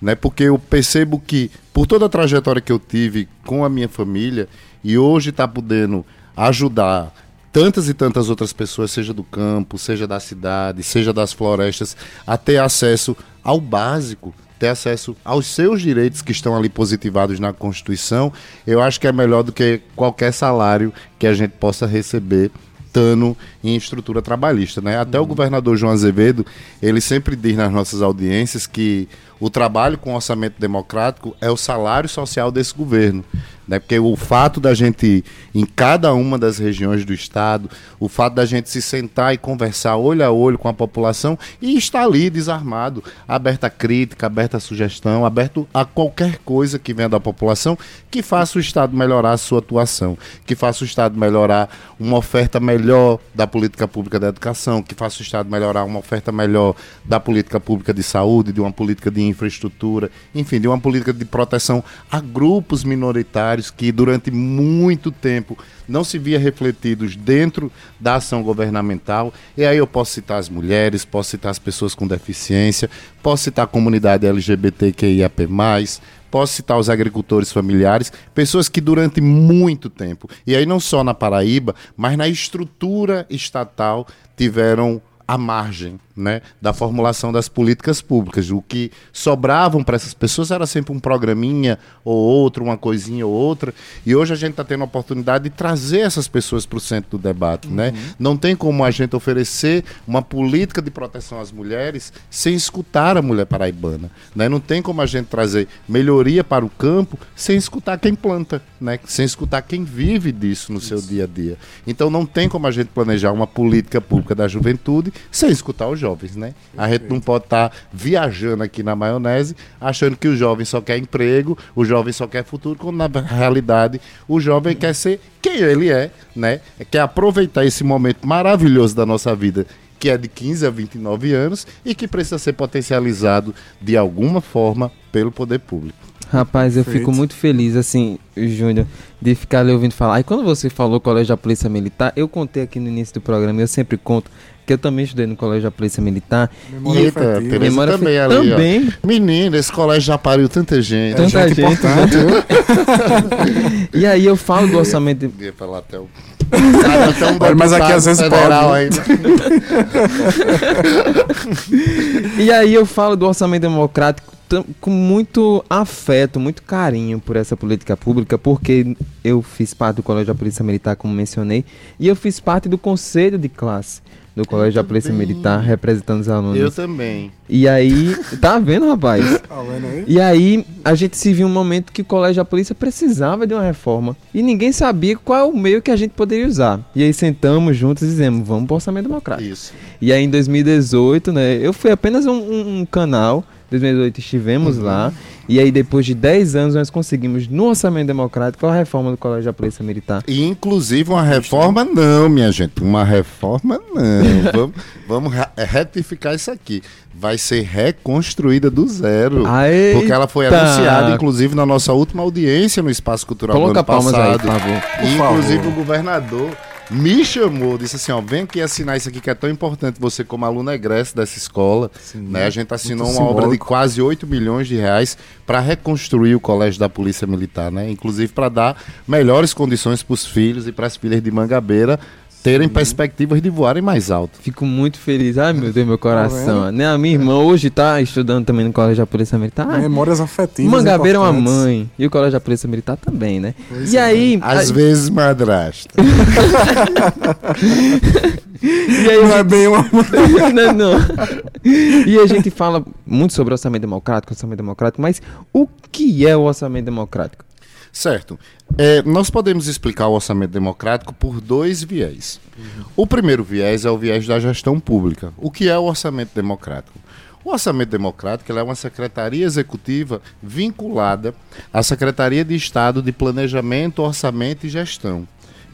Né? Porque eu percebo que, por toda a trajetória que eu tive com a minha família, e hoje está podendo ajudar tantas e tantas outras pessoas, seja do campo, seja da cidade, seja das florestas, a ter acesso ao básico, ter acesso aos seus direitos que estão ali positivados na Constituição, eu acho que é melhor do que qualquer salário que a gente possa receber estando em estrutura trabalhista, né? Até uhum. o governador João Azevedo, ele sempre diz nas nossas audiências que o trabalho com orçamento democrático é o salário social desse governo. Né? Porque o fato da gente, em cada uma das regiões do Estado, o fato da gente se sentar e conversar olho a olho com a população e estar ali desarmado, aberto a crítica, aberto a sugestão, aberto a qualquer coisa que venha da população que faça o Estado melhorar a sua atuação, que faça o Estado melhorar uma oferta melhor da política pública da educação, que faça o Estado melhorar uma oferta melhor da política pública de saúde, de uma política de infraestrutura, enfim, de uma política de proteção a grupos minoritários que durante muito tempo não se via refletidos dentro da ação governamental. E aí eu posso citar as mulheres, posso citar as pessoas com deficiência, posso citar a comunidade LGBTQIAP+, posso citar os agricultores familiares, pessoas que durante muito tempo, e aí não só na Paraíba, mas na estrutura estatal tiveram à margem né, da formulação das políticas públicas. O que sobravam para essas pessoas era sempre um programinha ou outro, uma coisinha ou outra. E hoje a gente está tendo a oportunidade de trazer essas pessoas para o centro do debate. Né? Uhum. Né? Não tem como a gente oferecer uma política de proteção às mulheres sem escutar a mulher paraibana. Né? Não tem como a gente trazer melhoria para o campo sem escutar quem planta, né? sem escutar quem vive disso no Isso. seu dia a dia. Então não tem como a gente planejar uma política pública da juventude sem escutar os jovens né? A gente não pode estar tá viajando aqui na maionese achando que o jovem só quer emprego, o jovem só quer futuro, quando na realidade o jovem quer ser quem ele é, né? Quer aproveitar esse momento maravilhoso da nossa vida que é de 15 a 29 anos e que precisa ser potencializado de alguma forma pelo poder público. Rapaz, eu Feito. fico muito feliz, assim, Júnior, de ficar ali ouvindo falar. E quando você falou Colégio da Polícia Militar, eu contei aqui no início do programa, eu sempre conto que eu também estudei no colégio da Polícia Militar. Memória Eita, Tereza memória também ali, também. Menino, esse colégio já pariu tanta gente. Tanta é gente. gente [LAUGHS] e aí eu falo do orçamento... Ia falar até o... Um mas aqui às vezes federal pode. ainda. [LAUGHS] e aí eu falo do orçamento democrático com muito afeto, muito carinho por essa política pública, porque eu fiz parte do Colégio da Polícia Militar, como mencionei, e eu fiz parte do conselho de classe do Colégio da Polícia Militar, representando os alunos. Eu também. E aí, tá vendo, rapaz? [LAUGHS] Tá? E aí, a gente se viu um momento que o Colégio da Polícia precisava de uma reforma. E ninguém sabia qual é o meio que a gente poderia usar. E aí sentamos juntos e dizemos, vamos para o orçamento democrático. Isso. E aí, em 2018, né, eu fui apenas um, um, um canal 2018 estivemos uhum. lá. E aí, depois de 10 anos, nós conseguimos, no orçamento democrático, a reforma do Colégio da Polícia Militar. E, inclusive, uma reforma não, minha gente. Uma reforma não. [LAUGHS] vamos, vamos retificar isso aqui. Vai ser reconstruída do zero. Porque ela foi anunciada, inclusive, na nossa última audiência no Espaço Cultural Coloca do ano passado. Aí, por favor. E, inclusive, favor. o governador me chamou, disse assim, ó, vem aqui assinar isso aqui que é tão importante você como aluno egresso dessa escola, Sim, né? A gente assinou uma simbólico. obra de quase 8 milhões de reais para reconstruir o colégio da Polícia Militar, né? Inclusive para dar melhores condições para os filhos e para as filhas de Mangabeira terem perspectivas de voarem mais alto. Fico muito feliz. Ai, meu Deus, meu coração. Tá né? A minha irmã hoje está estudando também no Colégio da Polícia Militar. Memórias afetivas. Mangabeira é uma mãe. E o Colégio da Polícia Militar também, né? Pois e é. aí. Às vezes madrasta. [LAUGHS] e aí, não é bem uma mãe. [LAUGHS] não, não. E a gente fala muito sobre orçamento democrático, orçamento democrático, mas o que é o orçamento democrático? Certo. É, nós podemos explicar o orçamento democrático por dois viés. Uhum. O primeiro viés é o viés da gestão pública. O que é o orçamento democrático? O orçamento democrático é uma secretaria executiva vinculada à Secretaria de Estado de Planejamento, Orçamento e Gestão,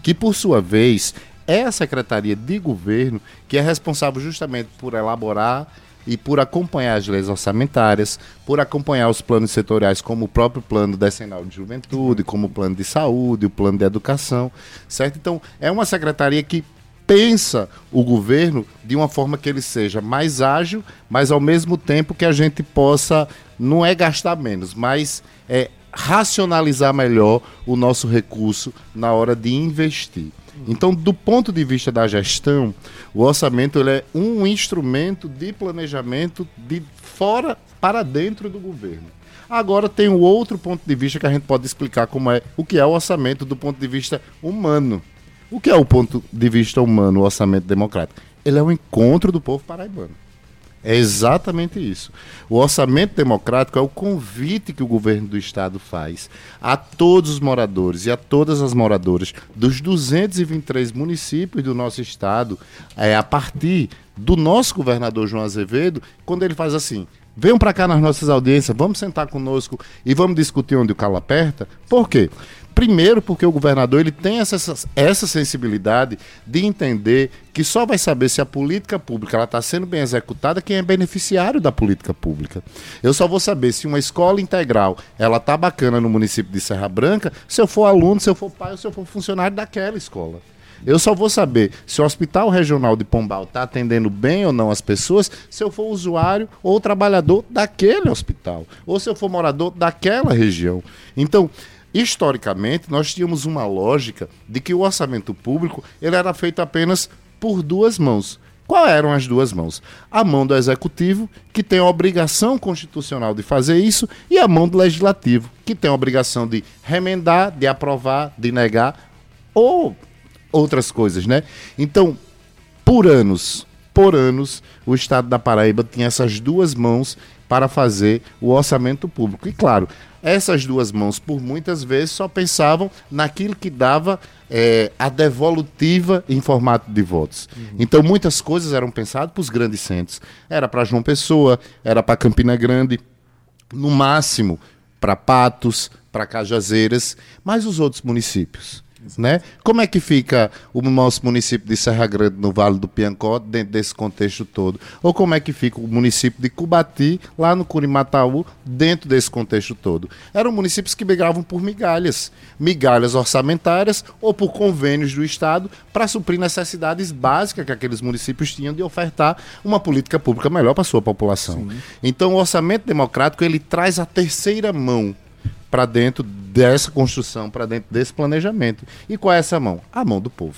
que por sua vez é a secretaria de governo que é responsável justamente por elaborar e por acompanhar as leis orçamentárias, por acompanhar os planos setoriais, como o próprio plano decenal de juventude, como o plano de saúde, o plano de educação, certo? Então, é uma secretaria que pensa o governo de uma forma que ele seja mais ágil, mas ao mesmo tempo que a gente possa, não é gastar menos, mas é racionalizar melhor o nosso recurso na hora de investir. Então, do ponto de vista da gestão, o orçamento ele é um instrumento de planejamento de fora para dentro do governo. Agora tem o outro ponto de vista que a gente pode explicar como é o que é o orçamento do ponto de vista humano. O que é o ponto de vista humano, o orçamento democrático? Ele é o encontro do povo paraibano. É exatamente isso. O orçamento democrático é o convite que o governo do estado faz a todos os moradores e a todas as moradoras dos 223 municípios do nosso estado, é, a partir do nosso governador João Azevedo, quando ele faz assim: venham para cá nas nossas audiências, vamos sentar conosco e vamos discutir onde o calo aperta. Por quê? Primeiro, porque o governador ele tem essa, essa sensibilidade de entender que só vai saber se a política pública está sendo bem executada quem é beneficiário da política pública. Eu só vou saber se uma escola integral ela tá bacana no município de Serra Branca se eu for aluno, se eu for pai ou se eu for funcionário daquela escola. Eu só vou saber se o Hospital Regional de Pombal está atendendo bem ou não as pessoas se eu for usuário ou trabalhador daquele hospital, ou se eu for morador daquela região. Então, historicamente, nós tínhamos uma lógica de que o orçamento público ele era feito apenas por duas mãos. Qual eram as duas mãos? A mão do executivo, que tem a obrigação constitucional de fazer isso, e a mão do legislativo, que tem a obrigação de remendar, de aprovar, de negar, ou outras coisas, né? Então, por anos, por anos, o Estado da Paraíba tinha essas duas mãos para fazer o orçamento público. E claro, essas duas mãos, por muitas vezes, só pensavam naquilo que dava é, a devolutiva em formato de votos. Uhum. Então, muitas coisas eram pensadas para os grandes centros. Era para João Pessoa, era para Campina Grande, no máximo para Patos, para Cajazeiras, mas os outros municípios. Né? Como é que fica o nosso município de Serra Grande, no Vale do Piancó, dentro desse contexto todo? Ou como é que fica o município de Cubati, lá no Curimataú, dentro desse contexto todo? Eram municípios que brigavam por migalhas, migalhas orçamentárias ou por convênios do Estado para suprir necessidades básicas que aqueles municípios tinham de ofertar uma política pública melhor para a sua população. Sim. Então, o orçamento democrático ele traz a terceira mão para dentro dessa construção, para dentro desse planejamento. E qual é essa mão? A mão do povo,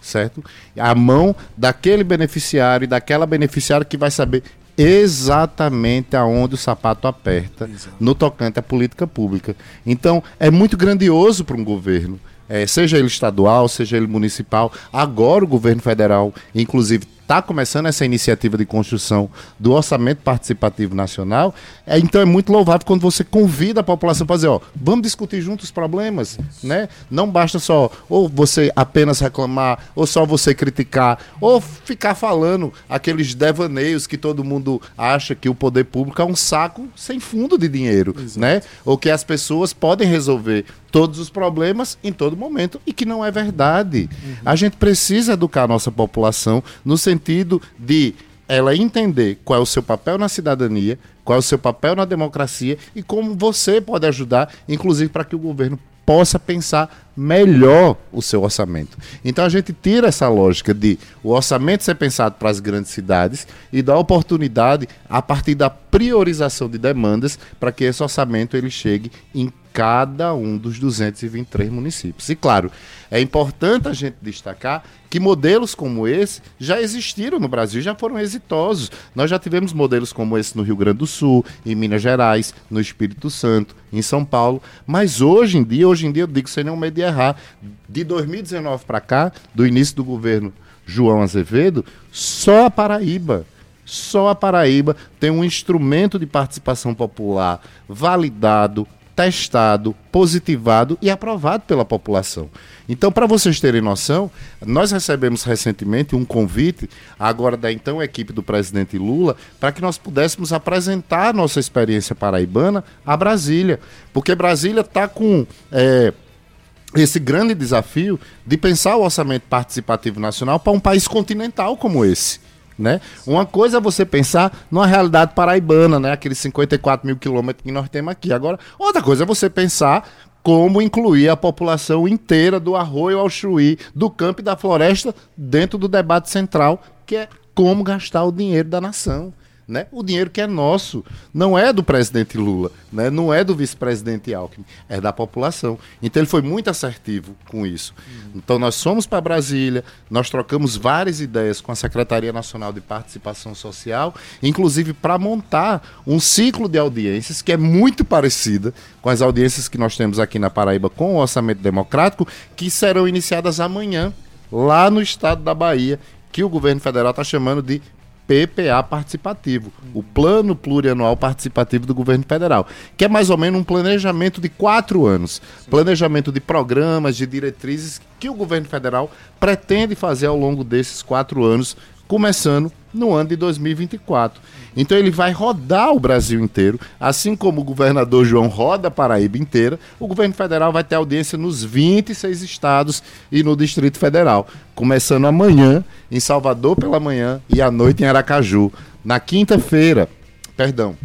certo? A mão daquele beneficiário e daquela beneficiária que vai saber exatamente aonde o sapato aperta Exato. no tocante à política pública. Então, é muito grandioso para um governo, é, seja ele estadual, seja ele municipal. Agora o governo federal, inclusive, está começando essa iniciativa de construção do orçamento participativo nacional, é, então é muito louvável quando você convida a população para dizer, ó, vamos discutir juntos os problemas, né? Não basta só ou você apenas reclamar, ou só você criticar, ou ficar falando aqueles devaneios que todo mundo acha que o poder público é um saco sem fundo de dinheiro, Exato. né? Ou que as pessoas podem resolver todos os problemas em todo momento e que não é verdade. Uhum. A gente precisa educar a nossa população no sentido sentido de ela entender qual é o seu papel na cidadania, qual é o seu papel na democracia e como você pode ajudar, inclusive para que o governo possa pensar melhor o seu orçamento. Então a gente tira essa lógica de o orçamento ser pensado para as grandes cidades e dá oportunidade a partir da priorização de demandas para que esse orçamento ele chegue em cada um dos 223 municípios. E claro, é importante a gente destacar que modelos como esse já existiram no Brasil, já foram exitosos. Nós já tivemos modelos como esse no Rio Grande do Sul, em Minas Gerais, no Espírito Santo, em São Paulo, mas hoje em dia, hoje em dia eu digo sem nenhum medo de errar, de 2019 para cá, do início do governo João Azevedo, só a Paraíba só a Paraíba tem um instrumento de participação popular validado, testado, positivado e aprovado pela população. Então, para vocês terem noção, nós recebemos recentemente um convite, agora da então equipe do presidente Lula, para que nós pudéssemos apresentar nossa experiência paraibana a Brasília. Porque Brasília está com. É, esse grande desafio de pensar o orçamento participativo nacional para um país continental como esse. Né? Uma coisa é você pensar numa realidade paraibana, né? aqueles 54 mil quilômetros que nós temos aqui. Agora, outra coisa é você pensar como incluir a população inteira do arroio ao chuí, do campo e da floresta dentro do debate central, que é como gastar o dinheiro da nação né? O dinheiro que é nosso não é do presidente Lula, né? Não é do vice-presidente Alckmin, é da população. Então ele foi muito assertivo com isso. Uhum. Então nós fomos para Brasília, nós trocamos várias ideias com a Secretaria Nacional de Participação Social, inclusive para montar um ciclo de audiências que é muito parecida com as audiências que nós temos aqui na Paraíba com o orçamento democrático, que serão iniciadas amanhã lá no estado da Bahia, que o governo federal está chamando de PPA participativo, o Plano Plurianual Participativo do Governo Federal, que é mais ou menos um planejamento de quatro anos, planejamento de programas, de diretrizes que o governo federal pretende fazer ao longo desses quatro anos, começando no ano de 2024. Então ele vai rodar o Brasil inteiro, assim como o governador João roda a Paraíba inteira, o governo federal vai ter audiência nos 26 estados e no Distrito Federal, começando amanhã em Salvador pela manhã e à noite em Aracaju. Na quinta-feira, perdão,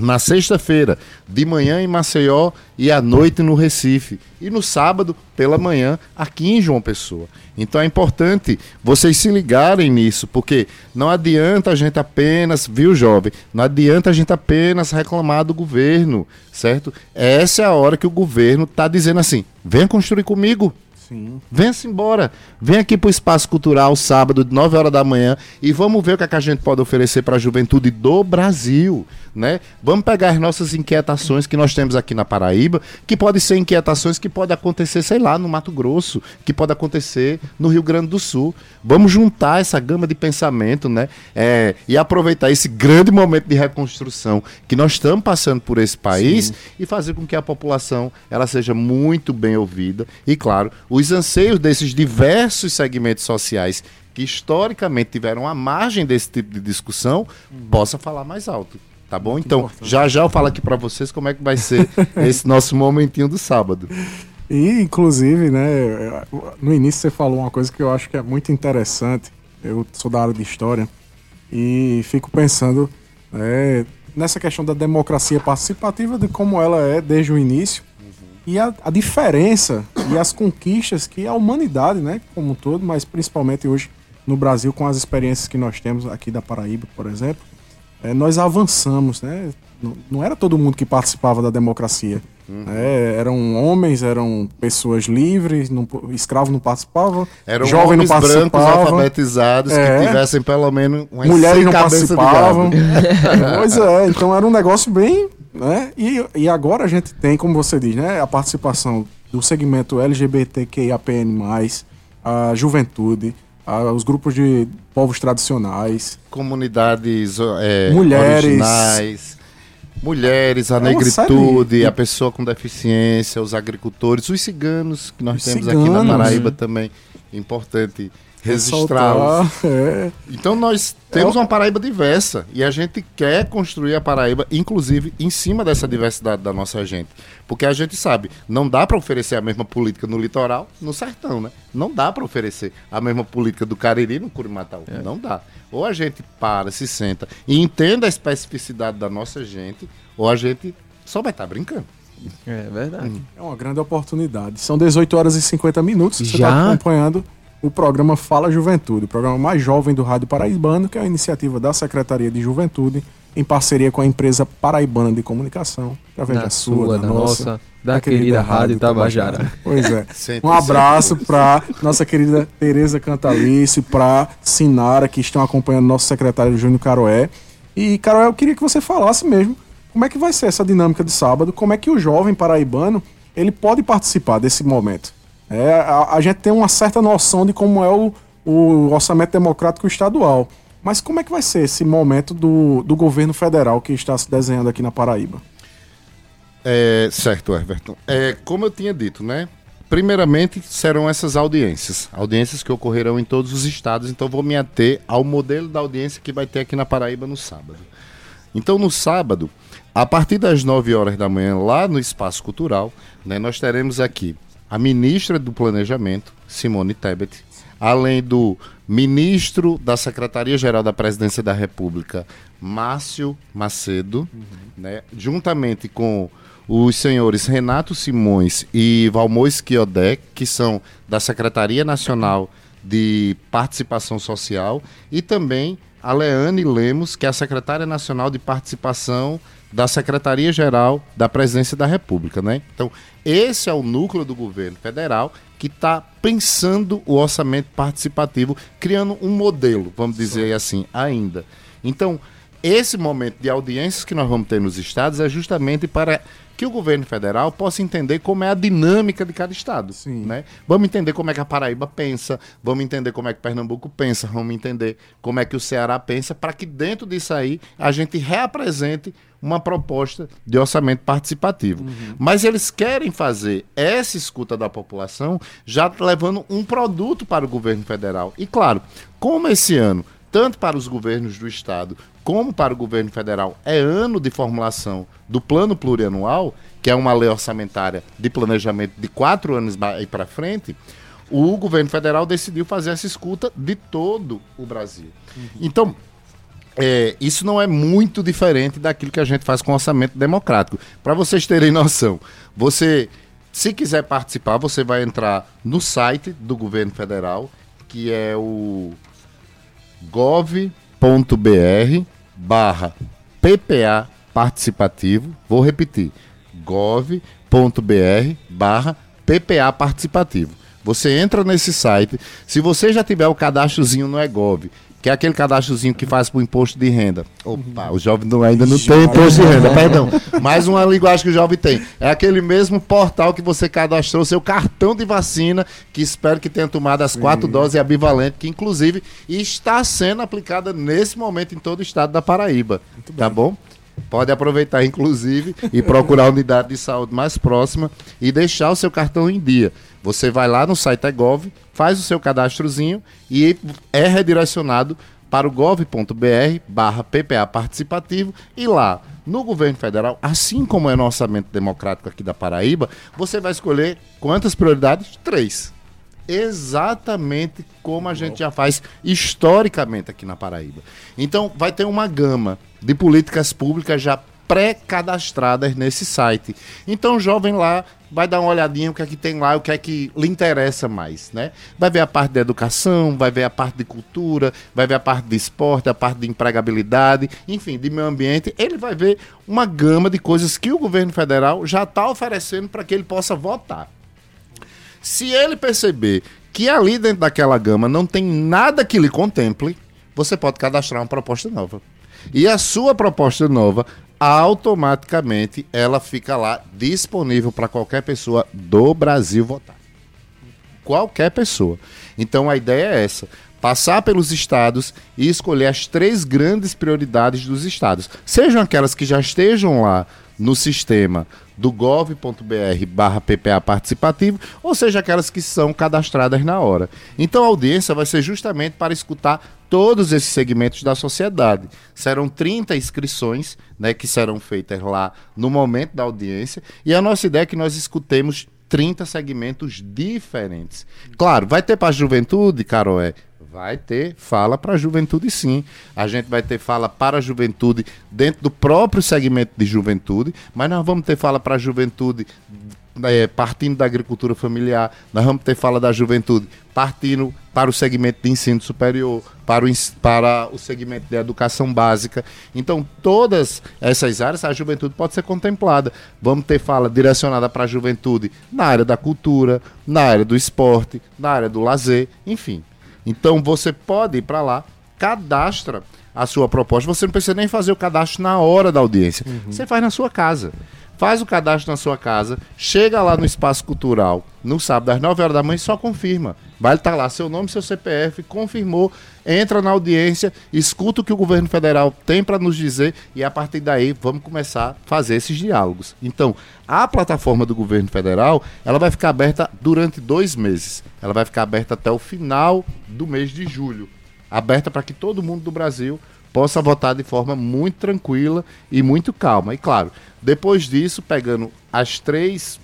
na sexta-feira, de manhã em Maceió e à noite no Recife. E no sábado, pela manhã, aqui em João Pessoa. Então é importante vocês se ligarem nisso, porque não adianta a gente apenas, viu, jovem? Não adianta a gente apenas reclamar do governo, certo? Essa é a hora que o governo está dizendo assim: venha construir comigo. Sim. Venha-se embora. Vem aqui para o Espaço Cultural sábado, de 9 horas da manhã, e vamos ver o que, é que a gente pode oferecer para a juventude do Brasil. Né? Vamos pegar as nossas inquietações que nós temos aqui na Paraíba, que podem ser inquietações que podem acontecer, sei lá, no Mato Grosso, que pode acontecer no Rio Grande do Sul. Vamos juntar essa gama de pensamento né? É, e aproveitar esse grande momento de reconstrução que nós estamos passando por esse país Sim. e fazer com que a população ela seja muito bem ouvida e, claro, o os anseios desses diversos segmentos sociais que historicamente tiveram a margem desse tipo de discussão possa falar mais alto. Tá bom? Muito então, importante. já já eu falo aqui para vocês como é que vai ser [LAUGHS] esse nosso momentinho do sábado. E, inclusive, né, no início você falou uma coisa que eu acho que é muito interessante. Eu sou da área de história e fico pensando é, nessa questão da democracia participativa, de como ela é desde o início e a, a, diferença e as conquistas que a humanidade, né, como um todo, mas principalmente hoje no Brasil, com as experiências que nós temos aqui da Paraíba, por exemplo, é, nós avançamos, né? Não, não, era todo mundo que participava da democracia. Uhum. É, eram homens, eram pessoas livres, não, escravos não participavam, eram jovens não participavam. brancos alfabetizados é, que tivessem pelo menos uma Mulheres não participavam. [LAUGHS] pois é, então era um negócio bem. Né? E, e agora a gente tem, como você diz, né, a participação do segmento LGBTQIAPN, a juventude, a, os grupos de povos tradicionais, comunidades é, mulheres. originais Mulheres, a é negritude, a pessoa com deficiência, os agricultores, os ciganos, que nós os temos ciganos, aqui na Paraíba também. Importante registrá-los. É. Então nós temos é. uma Paraíba diversa e a gente quer construir a Paraíba, inclusive, em cima dessa diversidade da nossa gente. Porque a gente sabe, não dá para oferecer a mesma política no litoral, no sertão, né? Não dá para oferecer a mesma política do Cariri no Curimatau. É. Não dá. Ou a gente para, se senta e entenda a especificidade da nossa gente, ou a gente só vai estar tá brincando. É verdade. Hum. É uma grande oportunidade. São 18 horas e 50 minutos. Você está acompanhando o programa Fala Juventude, o programa mais jovem do Rádio Paraibano, que é uma iniciativa da Secretaria de Juventude, em parceria com a empresa Paraibana de Comunicação, através da, da sua, da, da nossa, nossa, da, da querida, querida Rádio Tabajara. Tabajara. Pois é. [LAUGHS] Sempre, um abraço para nossa querida Tereza Cantalice, para Sinara, que estão acompanhando nosso secretário Júnior Caroé. E, Caroé, eu queria que você falasse mesmo como é que vai ser essa dinâmica de sábado, como é que o jovem paraibano ele pode participar desse momento. É, a, a, gente tem uma certa noção de como é o, o orçamento democrático estadual. Mas como é que vai ser esse momento do, do governo federal que está se desenhando aqui na Paraíba? É, certo, Everton. É, como eu tinha dito, né? Primeiramente serão essas audiências, audiências que ocorrerão em todos os estados, então vou me ater ao modelo da audiência que vai ter aqui na Paraíba no sábado. Então, no sábado, a partir das 9 horas da manhã, lá no Espaço Cultural, né, nós teremos aqui a ministra do Planejamento, Simone Tebet, além do ministro da Secretaria-Geral da Presidência da República, Márcio Macedo, uhum. né, juntamente com os senhores Renato Simões e Valmor Quiodé, que são da Secretaria Nacional de Participação Social, e também a Leane Lemos, que é a secretária nacional de participação da Secretaria-Geral da Presidência da República, né? Então, esse é o núcleo do governo federal que está pensando o orçamento participativo, criando um modelo, vamos dizer Sim. assim, ainda. Então, esse momento de audiências que nós vamos ter nos estados é justamente para que o governo federal possa entender como é a dinâmica de cada estado. Sim. Né? Vamos entender como é que a Paraíba pensa, vamos entender como é que Pernambuco pensa, vamos entender como é que o Ceará pensa, para que dentro disso aí a gente reapresente uma proposta de orçamento participativo. Uhum. Mas eles querem fazer essa escuta da população já levando um produto para o governo federal. E claro, como esse ano tanto para os governos do estado como para o governo federal é ano de formulação do plano plurianual, que é uma lei orçamentária de planejamento de quatro anos para frente, o governo federal decidiu fazer essa escuta de todo o Brasil. Uhum. Então, é, isso não é muito diferente daquilo que a gente faz com orçamento democrático. Para vocês terem [LAUGHS] noção, você, se quiser participar, você vai entrar no site do governo federal, que é o gov.br barra PPA participativo. Vou repetir, gov.br barra PPA participativo. Você entra nesse site, se você já tiver o cadastrozinho no eGov que é aquele cadastrozinho que faz para o imposto de renda. Opa, o jovem não, ainda não tem imposto de renda, perdão. Mais uma linguagem que o jovem tem. É aquele mesmo portal que você cadastrou seu cartão de vacina, que espero que tenha tomado as quatro Sim. doses ambivalentes, que inclusive está sendo aplicada nesse momento em todo o estado da Paraíba. Tá bom? Pode aproveitar, inclusive, e procurar a unidade de saúde mais próxima e deixar o seu cartão em dia. Você vai lá no site Egov, faz o seu cadastrozinho e é redirecionado para o gov.br barra PPA participativo e lá no governo federal, assim como é no orçamento democrático aqui da Paraíba, você vai escolher quantas prioridades? Três. Exatamente como a gente já faz historicamente aqui na Paraíba. Então, vai ter uma gama de políticas públicas já pré-cadastradas nesse site. Então o jovem lá vai dar uma olhadinha o que é que tem lá, o que é que lhe interessa mais, né? Vai ver a parte da educação, vai ver a parte de cultura, vai ver a parte de esporte, a parte de empregabilidade, enfim, de meio ambiente. Ele vai ver uma gama de coisas que o governo federal já está oferecendo para que ele possa votar. Se ele perceber que ali dentro daquela gama não tem nada que lhe contemple, você pode cadastrar uma proposta nova. E a sua proposta nova automaticamente ela fica lá disponível para qualquer pessoa do Brasil votar. Qualquer pessoa. Então a ideia é essa: passar pelos estados e escolher as três grandes prioridades dos estados. Sejam aquelas que já estejam lá no sistema do gov.br barra PPA participativo, ou seja, aquelas que são cadastradas na hora. Então a audiência vai ser justamente para escutar todos esses segmentos da sociedade. Serão 30 inscrições né, que serão feitas lá no momento da audiência, e a nossa ideia é que nós escutemos 30 segmentos diferentes. Claro, vai ter para a juventude, Carol, é Vai ter fala para a juventude, sim. A gente vai ter fala para a juventude dentro do próprio segmento de juventude, mas nós vamos ter fala para a juventude é, partindo da agricultura familiar, nós vamos ter fala da juventude partindo para o segmento de ensino superior, para o, para o segmento de educação básica. Então, todas essas áreas, a juventude pode ser contemplada. Vamos ter fala direcionada para a juventude na área da cultura, na área do esporte, na área do lazer, enfim. Então você pode ir para lá, cadastra a sua proposta. Você não precisa nem fazer o cadastro na hora da audiência. Uhum. Você faz na sua casa. Faz o cadastro na sua casa, chega lá no espaço cultural no sábado às 9 horas da manhã e só confirma. Vai estar lá seu nome, seu CPF, confirmou, entra na audiência, escuta o que o governo federal tem para nos dizer e a partir daí vamos começar a fazer esses diálogos. Então, a plataforma do governo federal ela vai ficar aberta durante dois meses. Ela vai ficar aberta até o final do mês de julho. Aberta para que todo mundo do Brasil possa votar de forma muito tranquila e muito calma. E claro, depois disso, pegando as três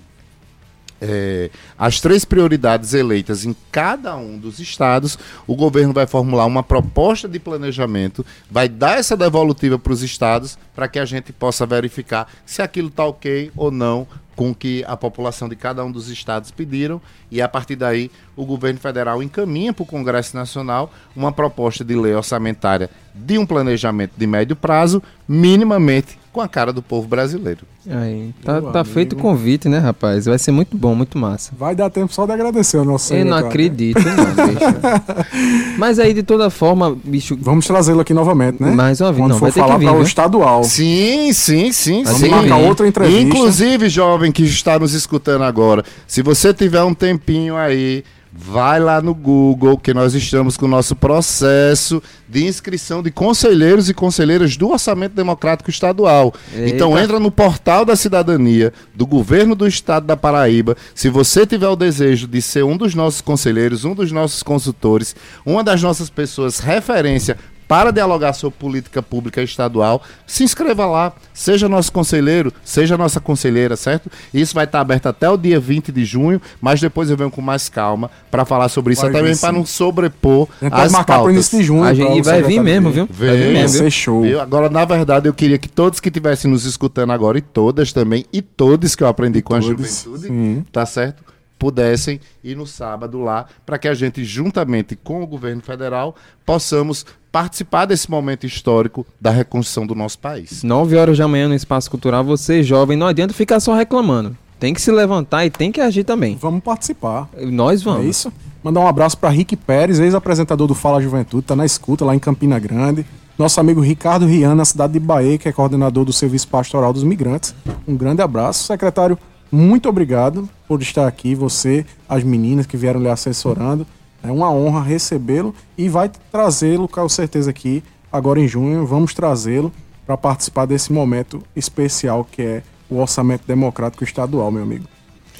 é, as três prioridades eleitas em cada um dos estados, o governo vai formular uma proposta de planejamento, vai dar essa devolutiva para os estados para que a gente possa verificar se aquilo está ok ou não com o que a população de cada um dos estados pediram e a partir daí o governo federal encaminha para o Congresso Nacional uma proposta de lei orçamentária de um planejamento de médio prazo, minimamente com a cara do povo brasileiro. Aí, tá, tá feito o convite, né, rapaz? Vai ser muito bom, muito massa. Vai dar tempo só de agradecer o nosso Eu não acredito, não, [LAUGHS] bicho. Mas aí, de toda forma, bicho. Vamos trazê-lo aqui novamente, né? Mais uma vez, Quando não, for falar para o estadual. Sim, sim, sim. Vamos sim. marcar outra entrevista. Inclusive, jovem que está nos escutando agora, se você tiver um tempinho aí Vai lá no Google, que nós estamos com o nosso processo de inscrição de conselheiros e conselheiras do Orçamento Democrático Estadual. Eita. Então entra no portal da cidadania do governo do estado da Paraíba. Se você tiver o desejo de ser um dos nossos conselheiros, um dos nossos consultores, uma das nossas pessoas referência para dialogar sobre política pública estadual, se inscreva lá, seja nosso conselheiro, seja nossa conselheira, certo? Isso vai estar aberto até o dia 20 de junho, mas depois eu venho com mais calma para falar sobre isso, também para não sobrepor a as marcar pautas. início de junho. A gente vai vir mesmo, viu? Vem, vai vir mesmo, show. Viu? Agora, na verdade, eu queria que todos que estivessem nos escutando agora, e todas também, e todos que eu aprendi com todos, a juventude, sim. tá certo? pudessem ir no sábado lá, para que a gente, juntamente com o governo federal, possamos participar desse momento histórico da reconstrução do nosso país. 9 horas da manhã no Espaço Cultural, você jovem, não adianta ficar só reclamando. Tem que se levantar e tem que agir também. Vamos participar. Nós vamos. É isso. Mandar um abraço para Rick Pérez, ex-apresentador do Fala Juventude, tá na escuta lá em Campina Grande. Nosso amigo Ricardo Rian, na cidade de Bahia, que é coordenador do Serviço Pastoral dos Migrantes. Um grande abraço. Secretário, muito obrigado por estar aqui, você, as meninas que vieram lhe assessorando. É uma honra recebê-lo e vai trazê-lo, com certeza, aqui agora em junho. Vamos trazê-lo para participar desse momento especial que é o Orçamento Democrático Estadual, meu amigo.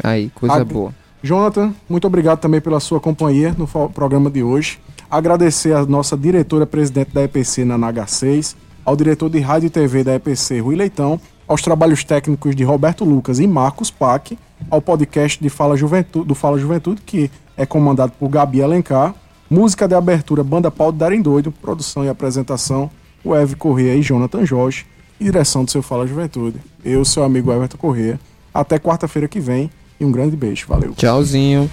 Aí, coisa boa. Jonathan, muito obrigado também pela sua companhia no programa de hoje. Agradecer a nossa diretora-presidente da EPC, Nanaga 6, ao diretor de rádio e TV da EPC, Rui Leitão, aos trabalhos técnicos de Roberto Lucas e Marcos Pac, ao podcast de Fala Juventude, do Fala Juventude, que é comandado por Gabi Alencar, música de abertura Banda Pau de Darem Doido, produção e apresentação, o Eve Corrêa e Jonathan Jorge, e direção do seu Fala Juventude. Eu, seu amigo Everton Corrêa. Até quarta-feira que vem e um grande beijo. Valeu. Tchauzinho.